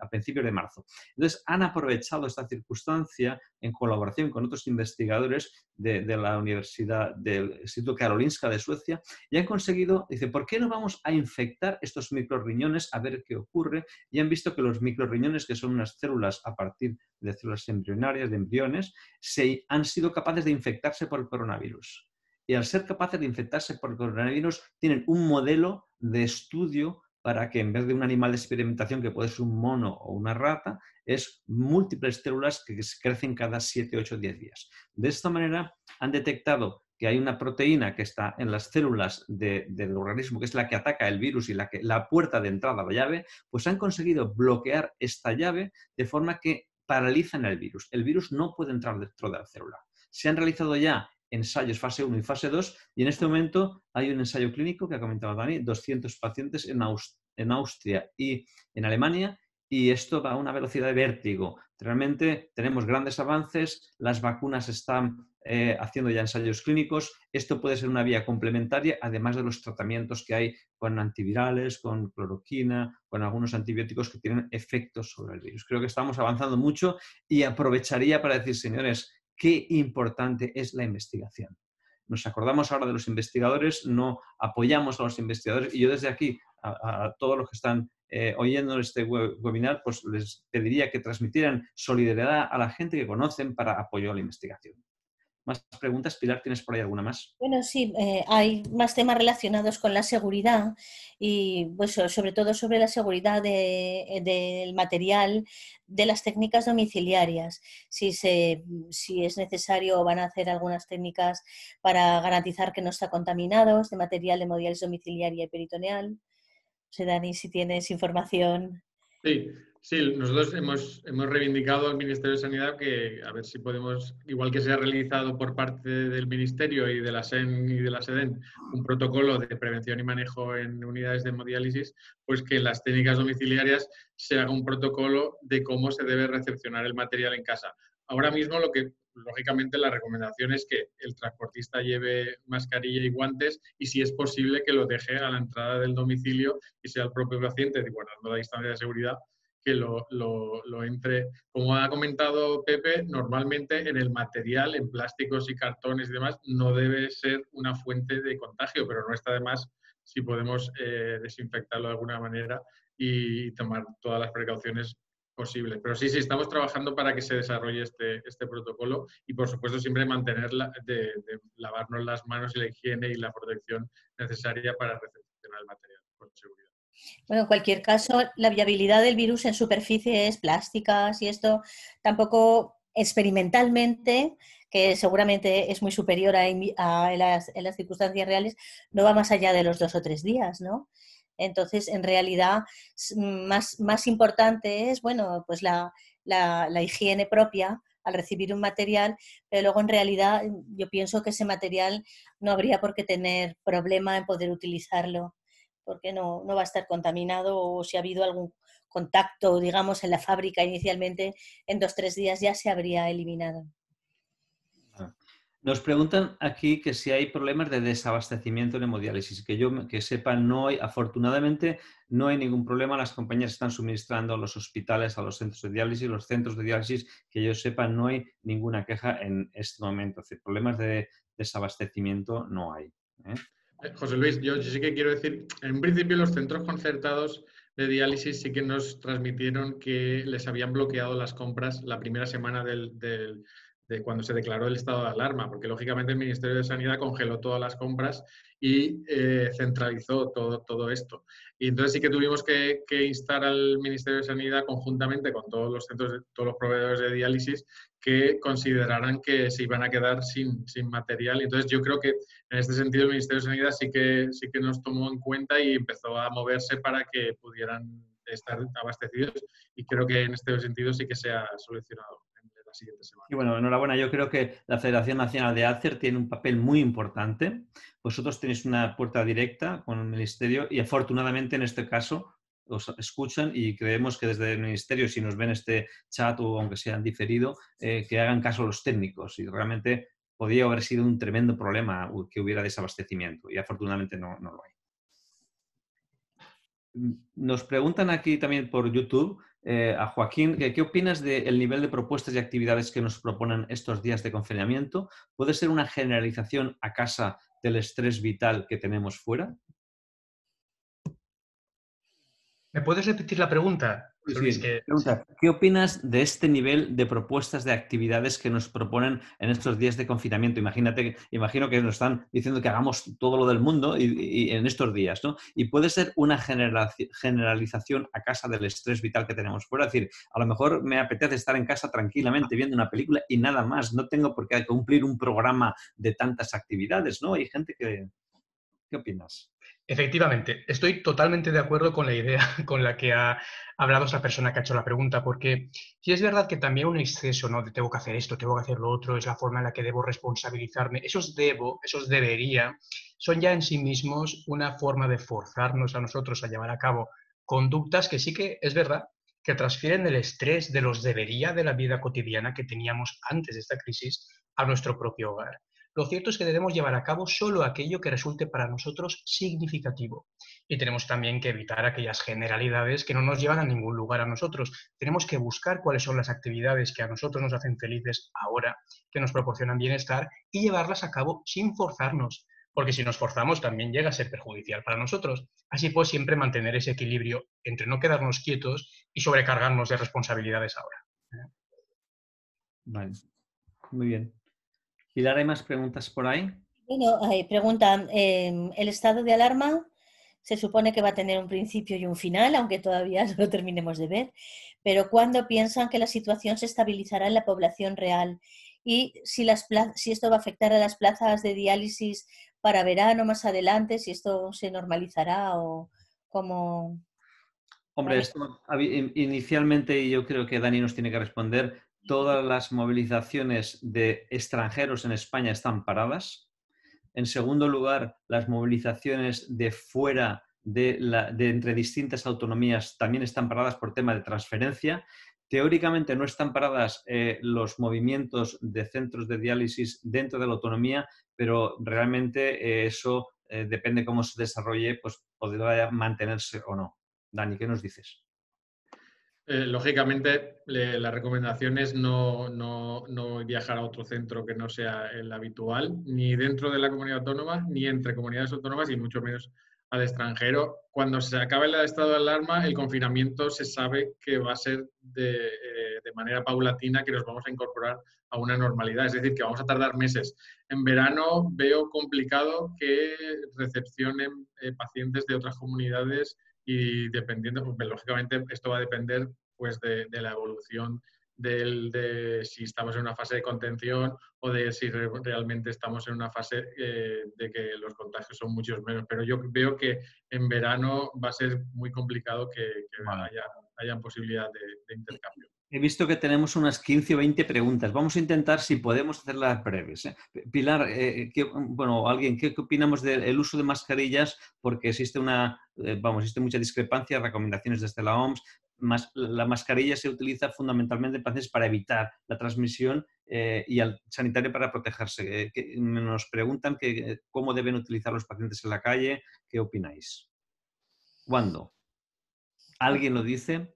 a principios de marzo. Entonces, han aprovechado esta circunstancia en colaboración con otros investigadores de, la Universidad del Instituto Karolinska de Suecia y han conseguido, dice, ¿por qué no vamos a infectar estos microriñones a ver qué ocurre? Y han visto que los microriñones, que son unas células a partir de células embrionarias, de embriones, se, han sido capaces de infectarse por el coronavirus. Y al ser capaces de infectarse por el coronavirus, tienen un modelo de estudio para que en vez de un animal de experimentación que puede ser un mono o una rata, es múltiples células que crecen cada 7, 8, 10 días. De esta manera han detectado que hay una proteína que está en las células del organismo, que es la que ataca el virus y la, que, la puerta de entrada, la llave, pues han conseguido bloquear esta llave de forma que paralizan el virus. El virus no puede entrar dentro de la célula. Se han realizado ya ensayos fase 1 y fase 2 y en este momento hay un ensayo clínico que ha comentado Dani, 200 pacientes en, en Austria y en Alemania y esto va a una velocidad de vértigo. Realmente tenemos grandes avances, las vacunas están eh, haciendo ya ensayos clínicos. Esto puede ser una vía complementaria, además de los tratamientos que hay con antivirales, con cloroquina, con algunos antibióticos que tienen efectos sobre el virus. Creo que estamos avanzando mucho y aprovecharía para decir, señores, qué importante es la investigación. Nos acordamos ahora de los investigadores, no apoyamos a los investigadores y yo desde aquí a, todos los que están eh, oyendo este webinar, pues les pediría que transmitieran solidaridad a la gente que conocen para apoyo a la investigación más preguntas. Pilar, ¿tienes por ahí alguna más? Bueno, sí, eh, hay más temas relacionados con la seguridad y pues, sobre todo sobre la seguridad del material de las técnicas domiciliarias. Si, es necesario, van a hacer algunas técnicas para garantizar que no está contaminado, de material de modiales domiciliaria y peritoneal. No si tienes información. Sí, Sí, nosotros hemos, hemos reivindicado al Ministerio de Sanidad que a ver si podemos, igual que se ha realizado por parte del Ministerio y de la SEN y de la SEDEN, un protocolo de prevención y manejo en unidades de hemodiálisis, pues que las técnicas domiciliarias se haga un protocolo de cómo se debe recepcionar el material en casa. Ahora mismo lo que lógicamente la recomendación es que el transportista lleve mascarilla y guantes y si es posible que lo deje a la entrada del domicilio y sea el propio paciente, guardando la distancia de seguridad, que lo, lo, entre. Como ha comentado Pepe, normalmente en el material, en plásticos y cartones y demás, no debe ser una fuente de contagio, pero no está de más si podemos eh, desinfectarlo de alguna manera y tomar todas las precauciones posibles. Pero sí, sí, estamos trabajando para que se desarrolle este, este protocolo y, por supuesto, siempre mantener de, lavarnos las manos y la higiene y la protección necesaria para recepcionar el material con seguridad. Bueno, en cualquier caso, la viabilidad del virus en superficies plásticas y esto tampoco experimentalmente, que seguramente es muy superior a, en, las, circunstancias reales, no va más allá de los dos o tres días, ¿no? Entonces, en realidad, más, más importante es, bueno, pues la, higiene propia al recibir un material, pero luego en realidad yo pienso que ese material no habría por qué tener problema en poder utilizarlo porque no, no va a estar contaminado o si ha habido algún contacto, digamos, en la fábrica inicialmente, en dos o tres días ya se habría eliminado. Nos preguntan aquí que si hay problemas de desabastecimiento en hemodiálisis. Que yo que sepa, no hay, afortunadamente, no hay ningún problema. Las compañías están suministrando a los hospitales, a los centros de diálisis, los centros de diálisis, que yo sepa, no hay ninguna queja en este momento. Es problemas de desabastecimiento no hay. ¿eh? José Luis, yo, sí que quiero decir, en principio los centros concertados de diálisis sí que nos transmitieron que les habían bloqueado las compras la primera semana del, de cuando se declaró el estado de alarma, porque lógicamente el Ministerio de Sanidad congeló todas las compras y eh, centralizó todo, todo esto. Y entonces sí que tuvimos que, instar al Ministerio de Sanidad conjuntamente con todos los centros, todos los proveedores de diálisis que consideraran que se iban a quedar sin, sin material. Entonces yo creo que en este sentido el Ministerio de Sanidad sí que, sí que nos tomó en cuenta y empezó a moverse para que pudieran estar abastecidos y creo que en este sentido sí que se ha solucionado. Y bueno, enhorabuena. Yo creo que la Federación Nacional de ACER tiene un papel muy importante. Vosotros tenéis una puerta directa con el Ministerio y afortunadamente en este caso os escuchan y creemos que desde el Ministerio, si nos ven este chat o aunque sea diferido, eh, que hagan caso a los técnicos. Y realmente podría haber sido un tremendo problema que hubiera desabastecimiento y afortunadamente no, no lo hay. Nos preguntan aquí también por YouTube eh, a Joaquín, ¿qué opinas del nivel de propuestas y actividades que nos proponen estos días de confinamiento? ¿Puede ser una generalización a casa del estrés vital que tenemos fuera? ¿Me puedes repetir la pregunta? ¿Qué opinas de este nivel de propuestas de actividades que nos proponen en estos días de confinamiento? Imagínate, imagino que nos están diciendo que hagamos todo lo del mundo y, en estos días, ¿no? Y puede ser una generalización a casa del estrés vital que tenemos. Es decir, a lo mejor me apetece estar en casa tranquilamente viendo una película y nada más. No tengo por qué cumplir un programa de tantas actividades, ¿no? Hay gente que... ¿Qué opinas? Efectivamente, estoy totalmente de acuerdo con la idea [laughs] con la que ha hablado esa persona que ha hecho la pregunta, porque si es verdad que también un exceso, ¿no? De tengo que hacer esto, tengo que hacer lo otro, es la forma en la que debo responsabilizarme, esos debo, esos debería, son ya en sí mismos una forma de forzarnos a nosotros a llevar a cabo conductas que sí que es verdad que transfieren el estrés de los debería de la vida cotidiana que teníamos antes de esta crisis a nuestro propio hogar. Lo cierto es que debemos llevar a cabo solo aquello que resulte para nosotros significativo. Y tenemos también que evitar aquellas generalidades que no nos llevan a ningún lugar a nosotros. Tenemos que buscar cuáles son las actividades que a nosotros nos hacen felices ahora, que nos proporcionan bienestar y llevarlas a cabo sin forzarnos. Porque si nos forzamos también llega a ser perjudicial para nosotros. Así pues, siempre mantener ese equilibrio entre no quedarnos quietos y sobrecargarnos de responsabilidades ahora. Vale, muy bien. Pilar, ¿hay más preguntas por ahí? Bueno, preguntan, em, ¿el estado de alarma se supone que va a tener un principio y un final, aunque todavía [laughs] no lo terminemos de ver? Pero ¿cuándo piensan que la situación se estabilizará en la población real? Y si, las si esto va a afectar a las plazas de diálisis para verano más adelante, si esto se normalizará o cómo... Hombre, esto inicialmente, y yo creo que Dani nos tiene que responder, todas las movilizaciones de extranjeros en España están paradas. En segundo lugar, las movilizaciones de fuera de, entre distintas autonomías también están paradas por tema de transferencia. teóricamente no están paradas eh, los movimientos de centros de diálisis dentro de la autonomía, pero realmente eso depende cómo se desarrolle, pues podrá mantenerse o no. Dani, ¿qué nos dices? Eh, lógicamente, la recomendación es no, viajar a otro centro que no sea el habitual, ni dentro de la comunidad autónoma, ni entre comunidades autónomas, y mucho menos al extranjero. Cuando se acabe el estado de alarma, el confinamiento se sabe que va a ser de, eh, de, manera paulatina, que nos vamos a incorporar a una normalidad, es decir, que vamos a tardar meses. En verano veo complicado que recepcionen eh, pacientes de otras comunidades y dependiendo, pues, lógicamente esto va a depender pues de, la evolución del, de si estamos en una fase de contención o de si realmente estamos en una fase eh, de que los contagios son muchos menos. Pero yo veo que en verano va a ser muy complicado que, haya, posibilidad de intercambio. He visto que tenemos unas 15 o 20 preguntas. Vamos a intentar si podemos hacerlas breves. ¿eh? Pilar, eh, bueno, alguien, ¿qué, opinamos del uso de mascarillas? Porque existe una, eh, vamos, existe mucha discrepancia, recomendaciones desde la OMS. La mascarilla se utiliza fundamentalmente en pacientes para evitar la transmisión y al sanitario para protegerse. nos preguntan que, cómo deben utilizar los pacientes en la calle. ¿Qué opináis? ¿Cuándo? ¿Alguien lo dice?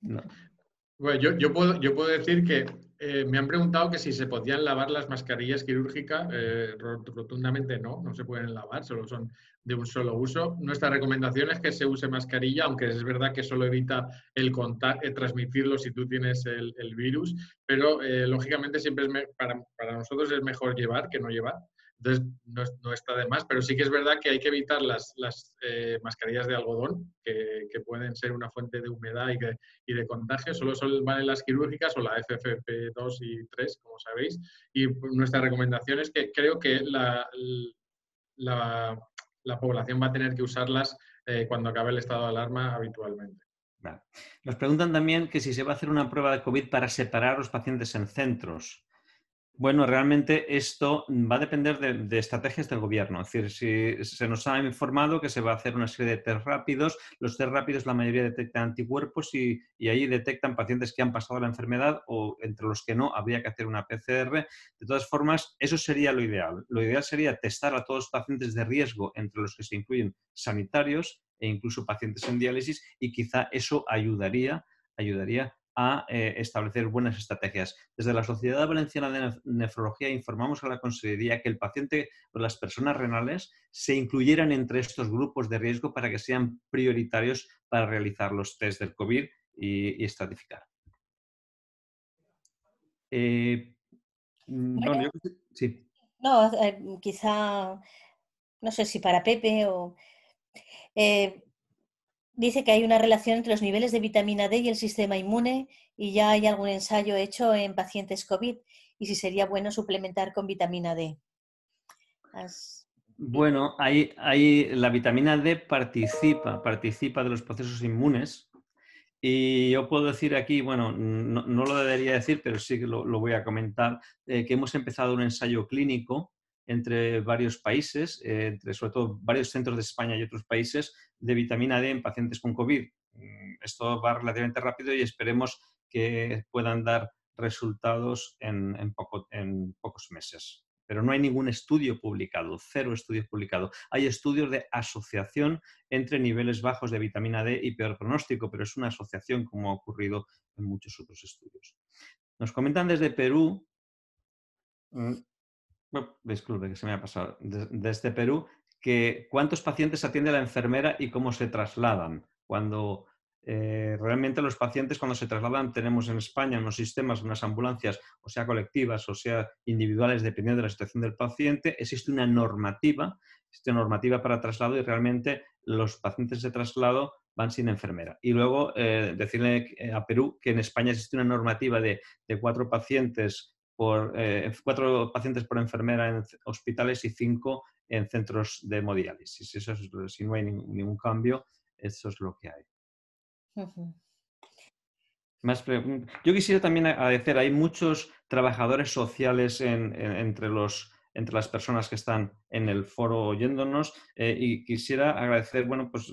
No. Bueno, yo, yo, puedo, yo puedo decir que eh, me han preguntado que si se podían lavar las mascarillas quirúrgicas. Eh, rotundamente no, no se pueden lavar, solo son de un solo uso. Nuestra recomendación es que se use mascarilla, aunque es verdad que solo evita el contacto, eh, transmitirlo si tú tienes el, virus, pero lógicamente siempre para nosotros es mejor llevar que no llevar. Entonces, no, está de más, pero sí que es verdad que hay que evitar las, eh, mascarillas de algodón, que, pueden ser una fuente de humedad y, de contagio. Solo son, valen las quirúrgicas o la FFP2 y 3, como sabéis. Y nuestra recomendación es que creo que la, la, población va a tener que usarlas eh, cuando acabe el estado de alarma habitualmente. Nos preguntan también que si se va a hacer una prueba de COVID para separar a los pacientes en centros. Bueno, realmente esto va a depender de, estrategias del gobierno. Es decir, si se nos ha informado que se va a hacer una serie de test rápidos, los test rápidos la mayoría detectan anticuerpos y, ahí detectan pacientes que han pasado la enfermedad o entre los que no habría que hacer una PCR. De todas formas, eso sería lo ideal. Lo ideal sería testar a todos los pacientes de riesgo, entre los que se incluyen sanitarios e incluso pacientes en diálisis y quizá eso ayudaría ayudaría a eh, establecer buenas estrategias. Desde la Sociedad Valenciana de Nefrología informamos a la Consejería que el paciente o las personas renales se incluyeran entre estos grupos de riesgo para que sean prioritarios para realizar los test del COVID y, estratificar. Eh, no, sí. no eh, quizá, no sé si para Pepe o dice que hay una relación entre los niveles de vitamina D y el sistema inmune y ya hay algún ensayo hecho en pacientes COVID y si sería bueno suplementar con vitamina D. Bueno, hay, la vitamina D participa, participa de los procesos inmunes y yo puedo decir aquí, bueno, no, lo debería decir, pero sí que lo, voy a comentar, eh, que hemos empezado un ensayo clínico entre varios países, eh, entre sobre todo varios centros de España y otros países, de vitamina D en pacientes con COVID. Mm, esto va relativamente rápido y esperemos que puedan dar resultados en, en, pocos meses. Pero no hay ningún estudio publicado, cero estudios publicados. Hay estudios de asociación entre niveles bajos de vitamina D y peor pronóstico, pero es una asociación como ha ocurrido en muchos otros estudios. Nos comentan desde Perú mm, disculpe que se me ha pasado, desde Perú, que cuántos pacientes atiende la enfermera y cómo se trasladan. Cuando eh, realmente los pacientes cuando se trasladan tenemos en España unos sistemas, unas ambulancias, o sea colectivas o sea individuales, dependiendo de la situación del paciente, existe una normativa, existe una normativa para traslado y realmente los pacientes de traslado van sin enfermera. Y luego eh, decirle a Perú que en España existe una normativa de, de cuatro pacientes por eh, cuatro pacientes por enfermera en hospitales y cinco en centros de hemodiálisis. Eso si no hay ningún, cambio, eso es lo que hay. Yo quisiera también agradecer, hay muchos trabajadores sociales entre los entre las personas que están en el foro oyéndonos eh, y quisiera agradecer, bueno, pues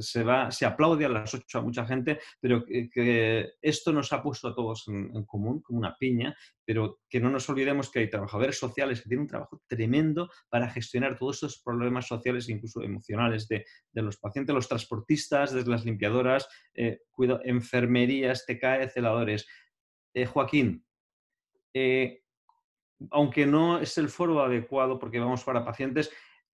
se, va, se aplaude a las ocho a mucha gente, pero que, esto nos ha puesto a todos en, común, como una piña, pero que no nos olvidemos que hay trabajadores sociales que tienen un trabajo tremendo para gestionar todos estos problemas sociales e incluso emocionales de, los pacientes, los transportistas, desde las limpiadoras, eh, enfermerías, TKE, celadores. Eh, Joaquín, eh, aunque no es el foro adecuado porque vamos para pacientes,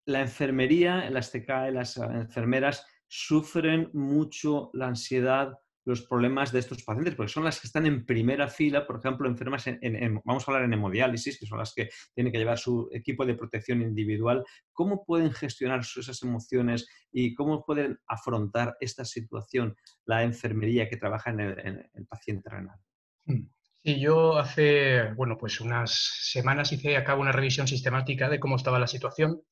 la enfermería, las TKE, las enfermeras sufren mucho la ansiedad, los problemas de estos pacientes, porque son las que están en primera fila, por ejemplo, enfermas en, vamos a hablar en hemodiálisis, que son las que tienen que llevar su equipo de protección individual. ¿Cómo pueden gestionar esas emociones y cómo pueden afrontar esta situación la enfermería que trabaja en el, paciente renal? Sí, yo hace, bueno, pues unas semanas hice a cabo una revisión sistemática de cómo estaba la situación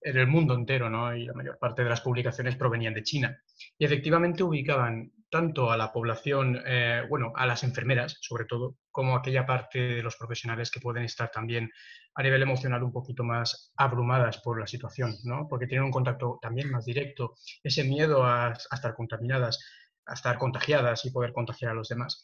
en el mundo entero, ¿no? Y la mayor parte de las publicaciones provenían de China. Y efectivamente ubicaban tanto a la población, eh, bueno, a las enfermeras, sobre todo, como aquella parte de los profesionales que pueden estar también a nivel emocional un poquito más abrumadas por la situación, ¿no? Porque tienen un contacto también más directo, ese miedo a, a estar contaminadas, a estar contagiadas y poder contagiar a los demás.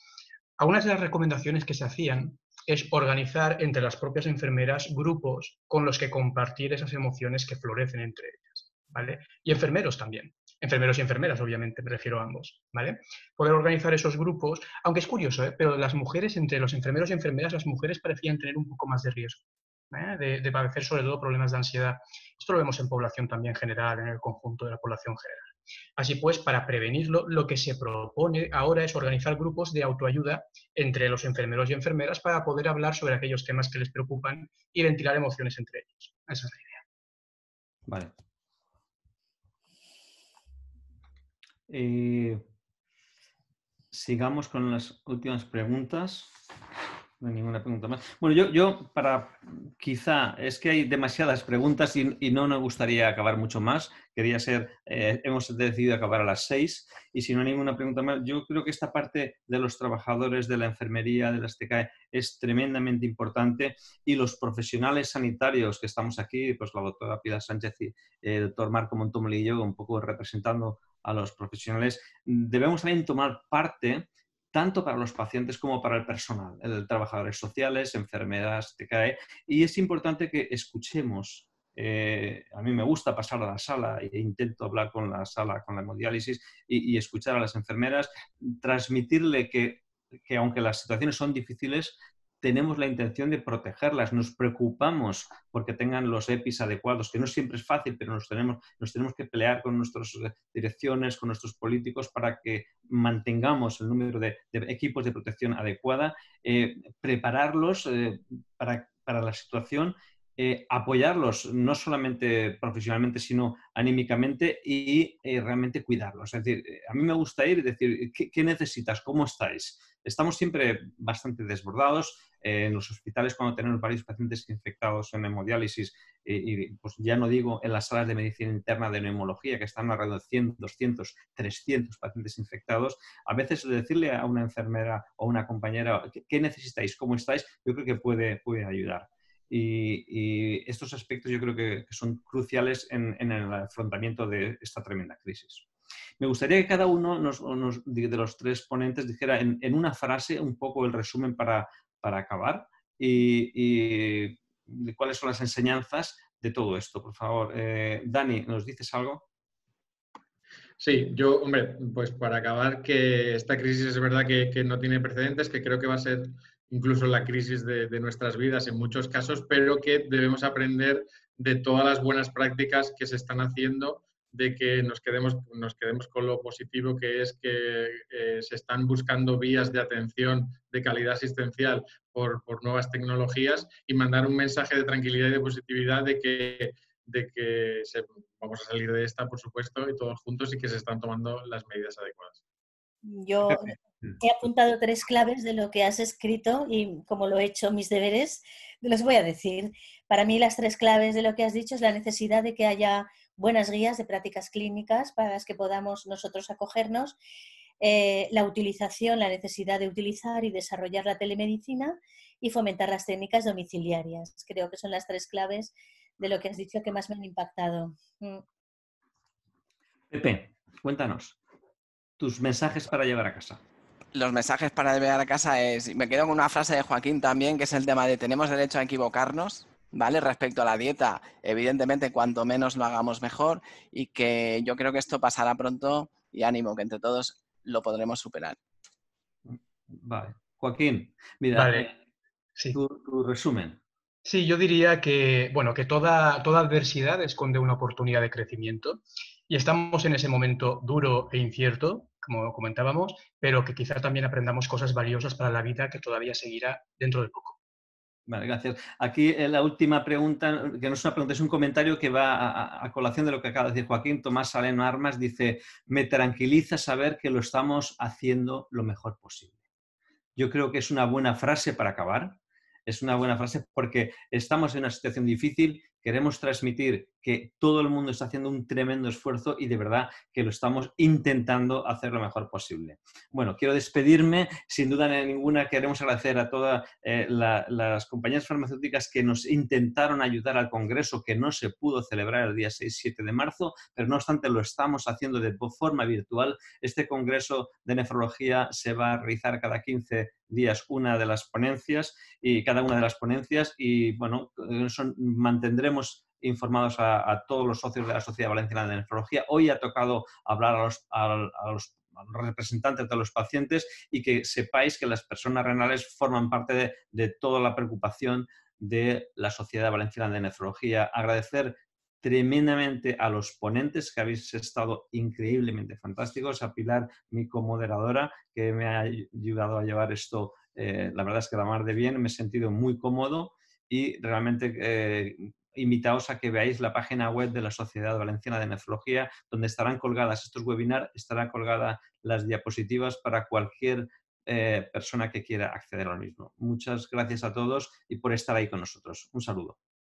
Algunas de las recomendaciones que se hacían es organizar entre las propias enfermeras grupos con los que compartir esas emociones que florecen entre ellas, ¿vale? Y enfermeros también. Enfermeros y enfermeras, obviamente, me refiero a ambos, ¿vale? Poder organizar esos grupos, aunque es curioso, ¿eh? pero las mujeres, entre los enfermeros y enfermeras, las mujeres parecían tener un poco más de riesgo, ¿eh? de, de padecer sobre todo problemas de ansiedad. Esto lo vemos en población también general, en el conjunto de la población general. Así pues, para prevenirlo, lo que se propone ahora es organizar grupos de autoayuda entre los enfermeros y enfermeras para poder hablar sobre aquellos temas que les preocupan y ventilar emociones entre ellos. Esa es la idea. Vale. Eh, sigamos con las últimas preguntas. No hay ninguna pregunta más. Bueno, yo, yo para quizá, es que hay demasiadas preguntas y, no me gustaría acabar mucho más. Quería ser, eh, hemos decidido acabar a las seis y si no hay ninguna pregunta más, yo creo que esta parte de los trabajadores de la enfermería, de las TKE, es tremendamente importante y los profesionales sanitarios que estamos aquí, pues la doctora Piedad Sánchez y el doctor Marco Montomoli y yo, un poco representando a los profesionales, debemos también tomar parte tanto para los pacientes como para el personal, el, trabajadores sociales, enfermeras, TKE, y es importante que escuchemos. Eh, a mí me gusta pasar a la sala e intento hablar con la sala, con la hemodiálisis y, escuchar a las enfermeras, transmitirle que aunque las situaciones son difíciles, tenemos la intención de protegerlas, nos preocupamos porque tengan los EPIs adecuados, que no siempre es fácil, pero nos tenemos, nos tenemos que pelear con nuestras direcciones, con nuestros políticos para que mantengamos el número de, equipos de protección adecuada, eh, prepararlos eh, para, para la situación eh, apoyarlos no solamente profesionalmente, sino anímicamente y realmente cuidarlos. Es decir, a mí me gusta ir y decir, ¿qué, necesitas? ¿Cómo estáis? Estamos siempre bastante desbordados. En los hospitales, cuando tenemos varios pacientes infectados en hemodiálisis, y, pues ya no digo en las salas de medicina interna de neumología, que están alrededor de 100, 200, 300 pacientes infectados, a veces decirle a una enfermera o una compañera, ¿qué, necesitáis? ¿Cómo estáis? Yo creo que puede, puede ayudar. Y, estos aspectos yo creo que, son cruciales en, el afrontamiento de esta tremenda crisis. Me gustaría que cada uno de los tres ponentes dijera en, una frase un poco el resumen para, acabar y, cuáles son las enseñanzas de todo esto. Por favor, eh, Dani, ¿nos dices algo? Sí, yo, hombre, pues para acabar, que esta crisis es verdad que, que, no tiene precedentes, que creo que va a ser incluso la crisis de, nuestras vidas en muchos casos, pero que debemos aprender de todas las buenas prácticas que se están haciendo, de que nos quedemos, nos quedemos con lo positivo que es que eh, se están buscando vías de atención de calidad asistencial por, nuevas tecnologías y mandar un mensaje de tranquilidad y de positividad de que, de que vamos a salir de esta, por supuesto, y todos juntos y que se están tomando las medidas adecuadas. Yo he apuntado tres claves de lo que has escrito y como lo he hecho mis deberes, los voy a decir. Para mí las tres claves de lo que has dicho es la necesidad de que haya buenas guías de prácticas clínicas para las que podamos nosotros acogernos, eh, la utilización, la necesidad de utilizar y desarrollar la telemedicina y fomentar las técnicas domiciliarias. Creo que son las tres claves de lo que has dicho que más me han impactado. Mm. Pepe, cuéntanos tus mensajes para llevar a casa. Los mensajes para llevar a casa es, me quedo con una frase de Joaquín también, que es el tema de tenemos derecho a equivocarnos, ¿vale? Respecto a la dieta, evidentemente cuanto menos lo hagamos mejor y que yo creo que esto pasará pronto y ánimo, que entre todos lo podremos superar. Vale. Joaquín, mira, eh, tu, resumen. Sí, yo diría que, bueno, que toda, toda adversidad esconde una oportunidad de crecimiento y estamos en ese momento duro e incierto, como comentábamos, pero que quizá también aprendamos cosas valiosas para la vida que todavía seguirá dentro de poco. Vale, gracias. Aquí eh, la última pregunta, que no es una pregunta, es un comentario que va a, colación de lo que acaba de decir Joaquín. Tomás Saleno Armas dice, me tranquiliza saber que lo estamos haciendo lo mejor posible. Yo creo que es una buena frase para acabar. Es una buena frase porque estamos en una situación difícil queremos transmitir que todo el mundo está haciendo un tremendo esfuerzo y de verdad que lo estamos intentando hacer lo mejor posible. Bueno, quiero despedirme. Sin duda ninguna queremos agradecer a todas eh, las compañías farmacéuticas que nos intentaron ayudar al Congreso que no se pudo celebrar el día 6-7 de marzo, pero no obstante lo estamos haciendo de forma virtual. Este Congreso de Nefrología se va a realizar cada 15 días una de las ponencias y cada una de las ponencias y bueno, son, mantendremos informados a, todos los socios de la Sociedad Valenciana de Nefrología. Hoy ha tocado hablar a los, representantes de los pacientes y que sepáis que las personas renales forman parte de, toda la preocupación de la Sociedad Valenciana de Nefrología. Agradecer tremendamente a los ponentes que habéis estado increíblemente fantásticos, a Pilar, mi comoderadora, que me ha ayudado a llevar esto, eh, la verdad es que la mar de bien, me he sentido muy cómodo y realmente eh, invitaos a que veáis la página web de la Sociedad Valenciana de Nefrología, donde estarán colgadas estos webinars, estarán colgadas las diapositivas para cualquier eh, persona que quiera acceder al mismo. Muchas gracias a todos y por estar ahí con nosotros. Un saludo.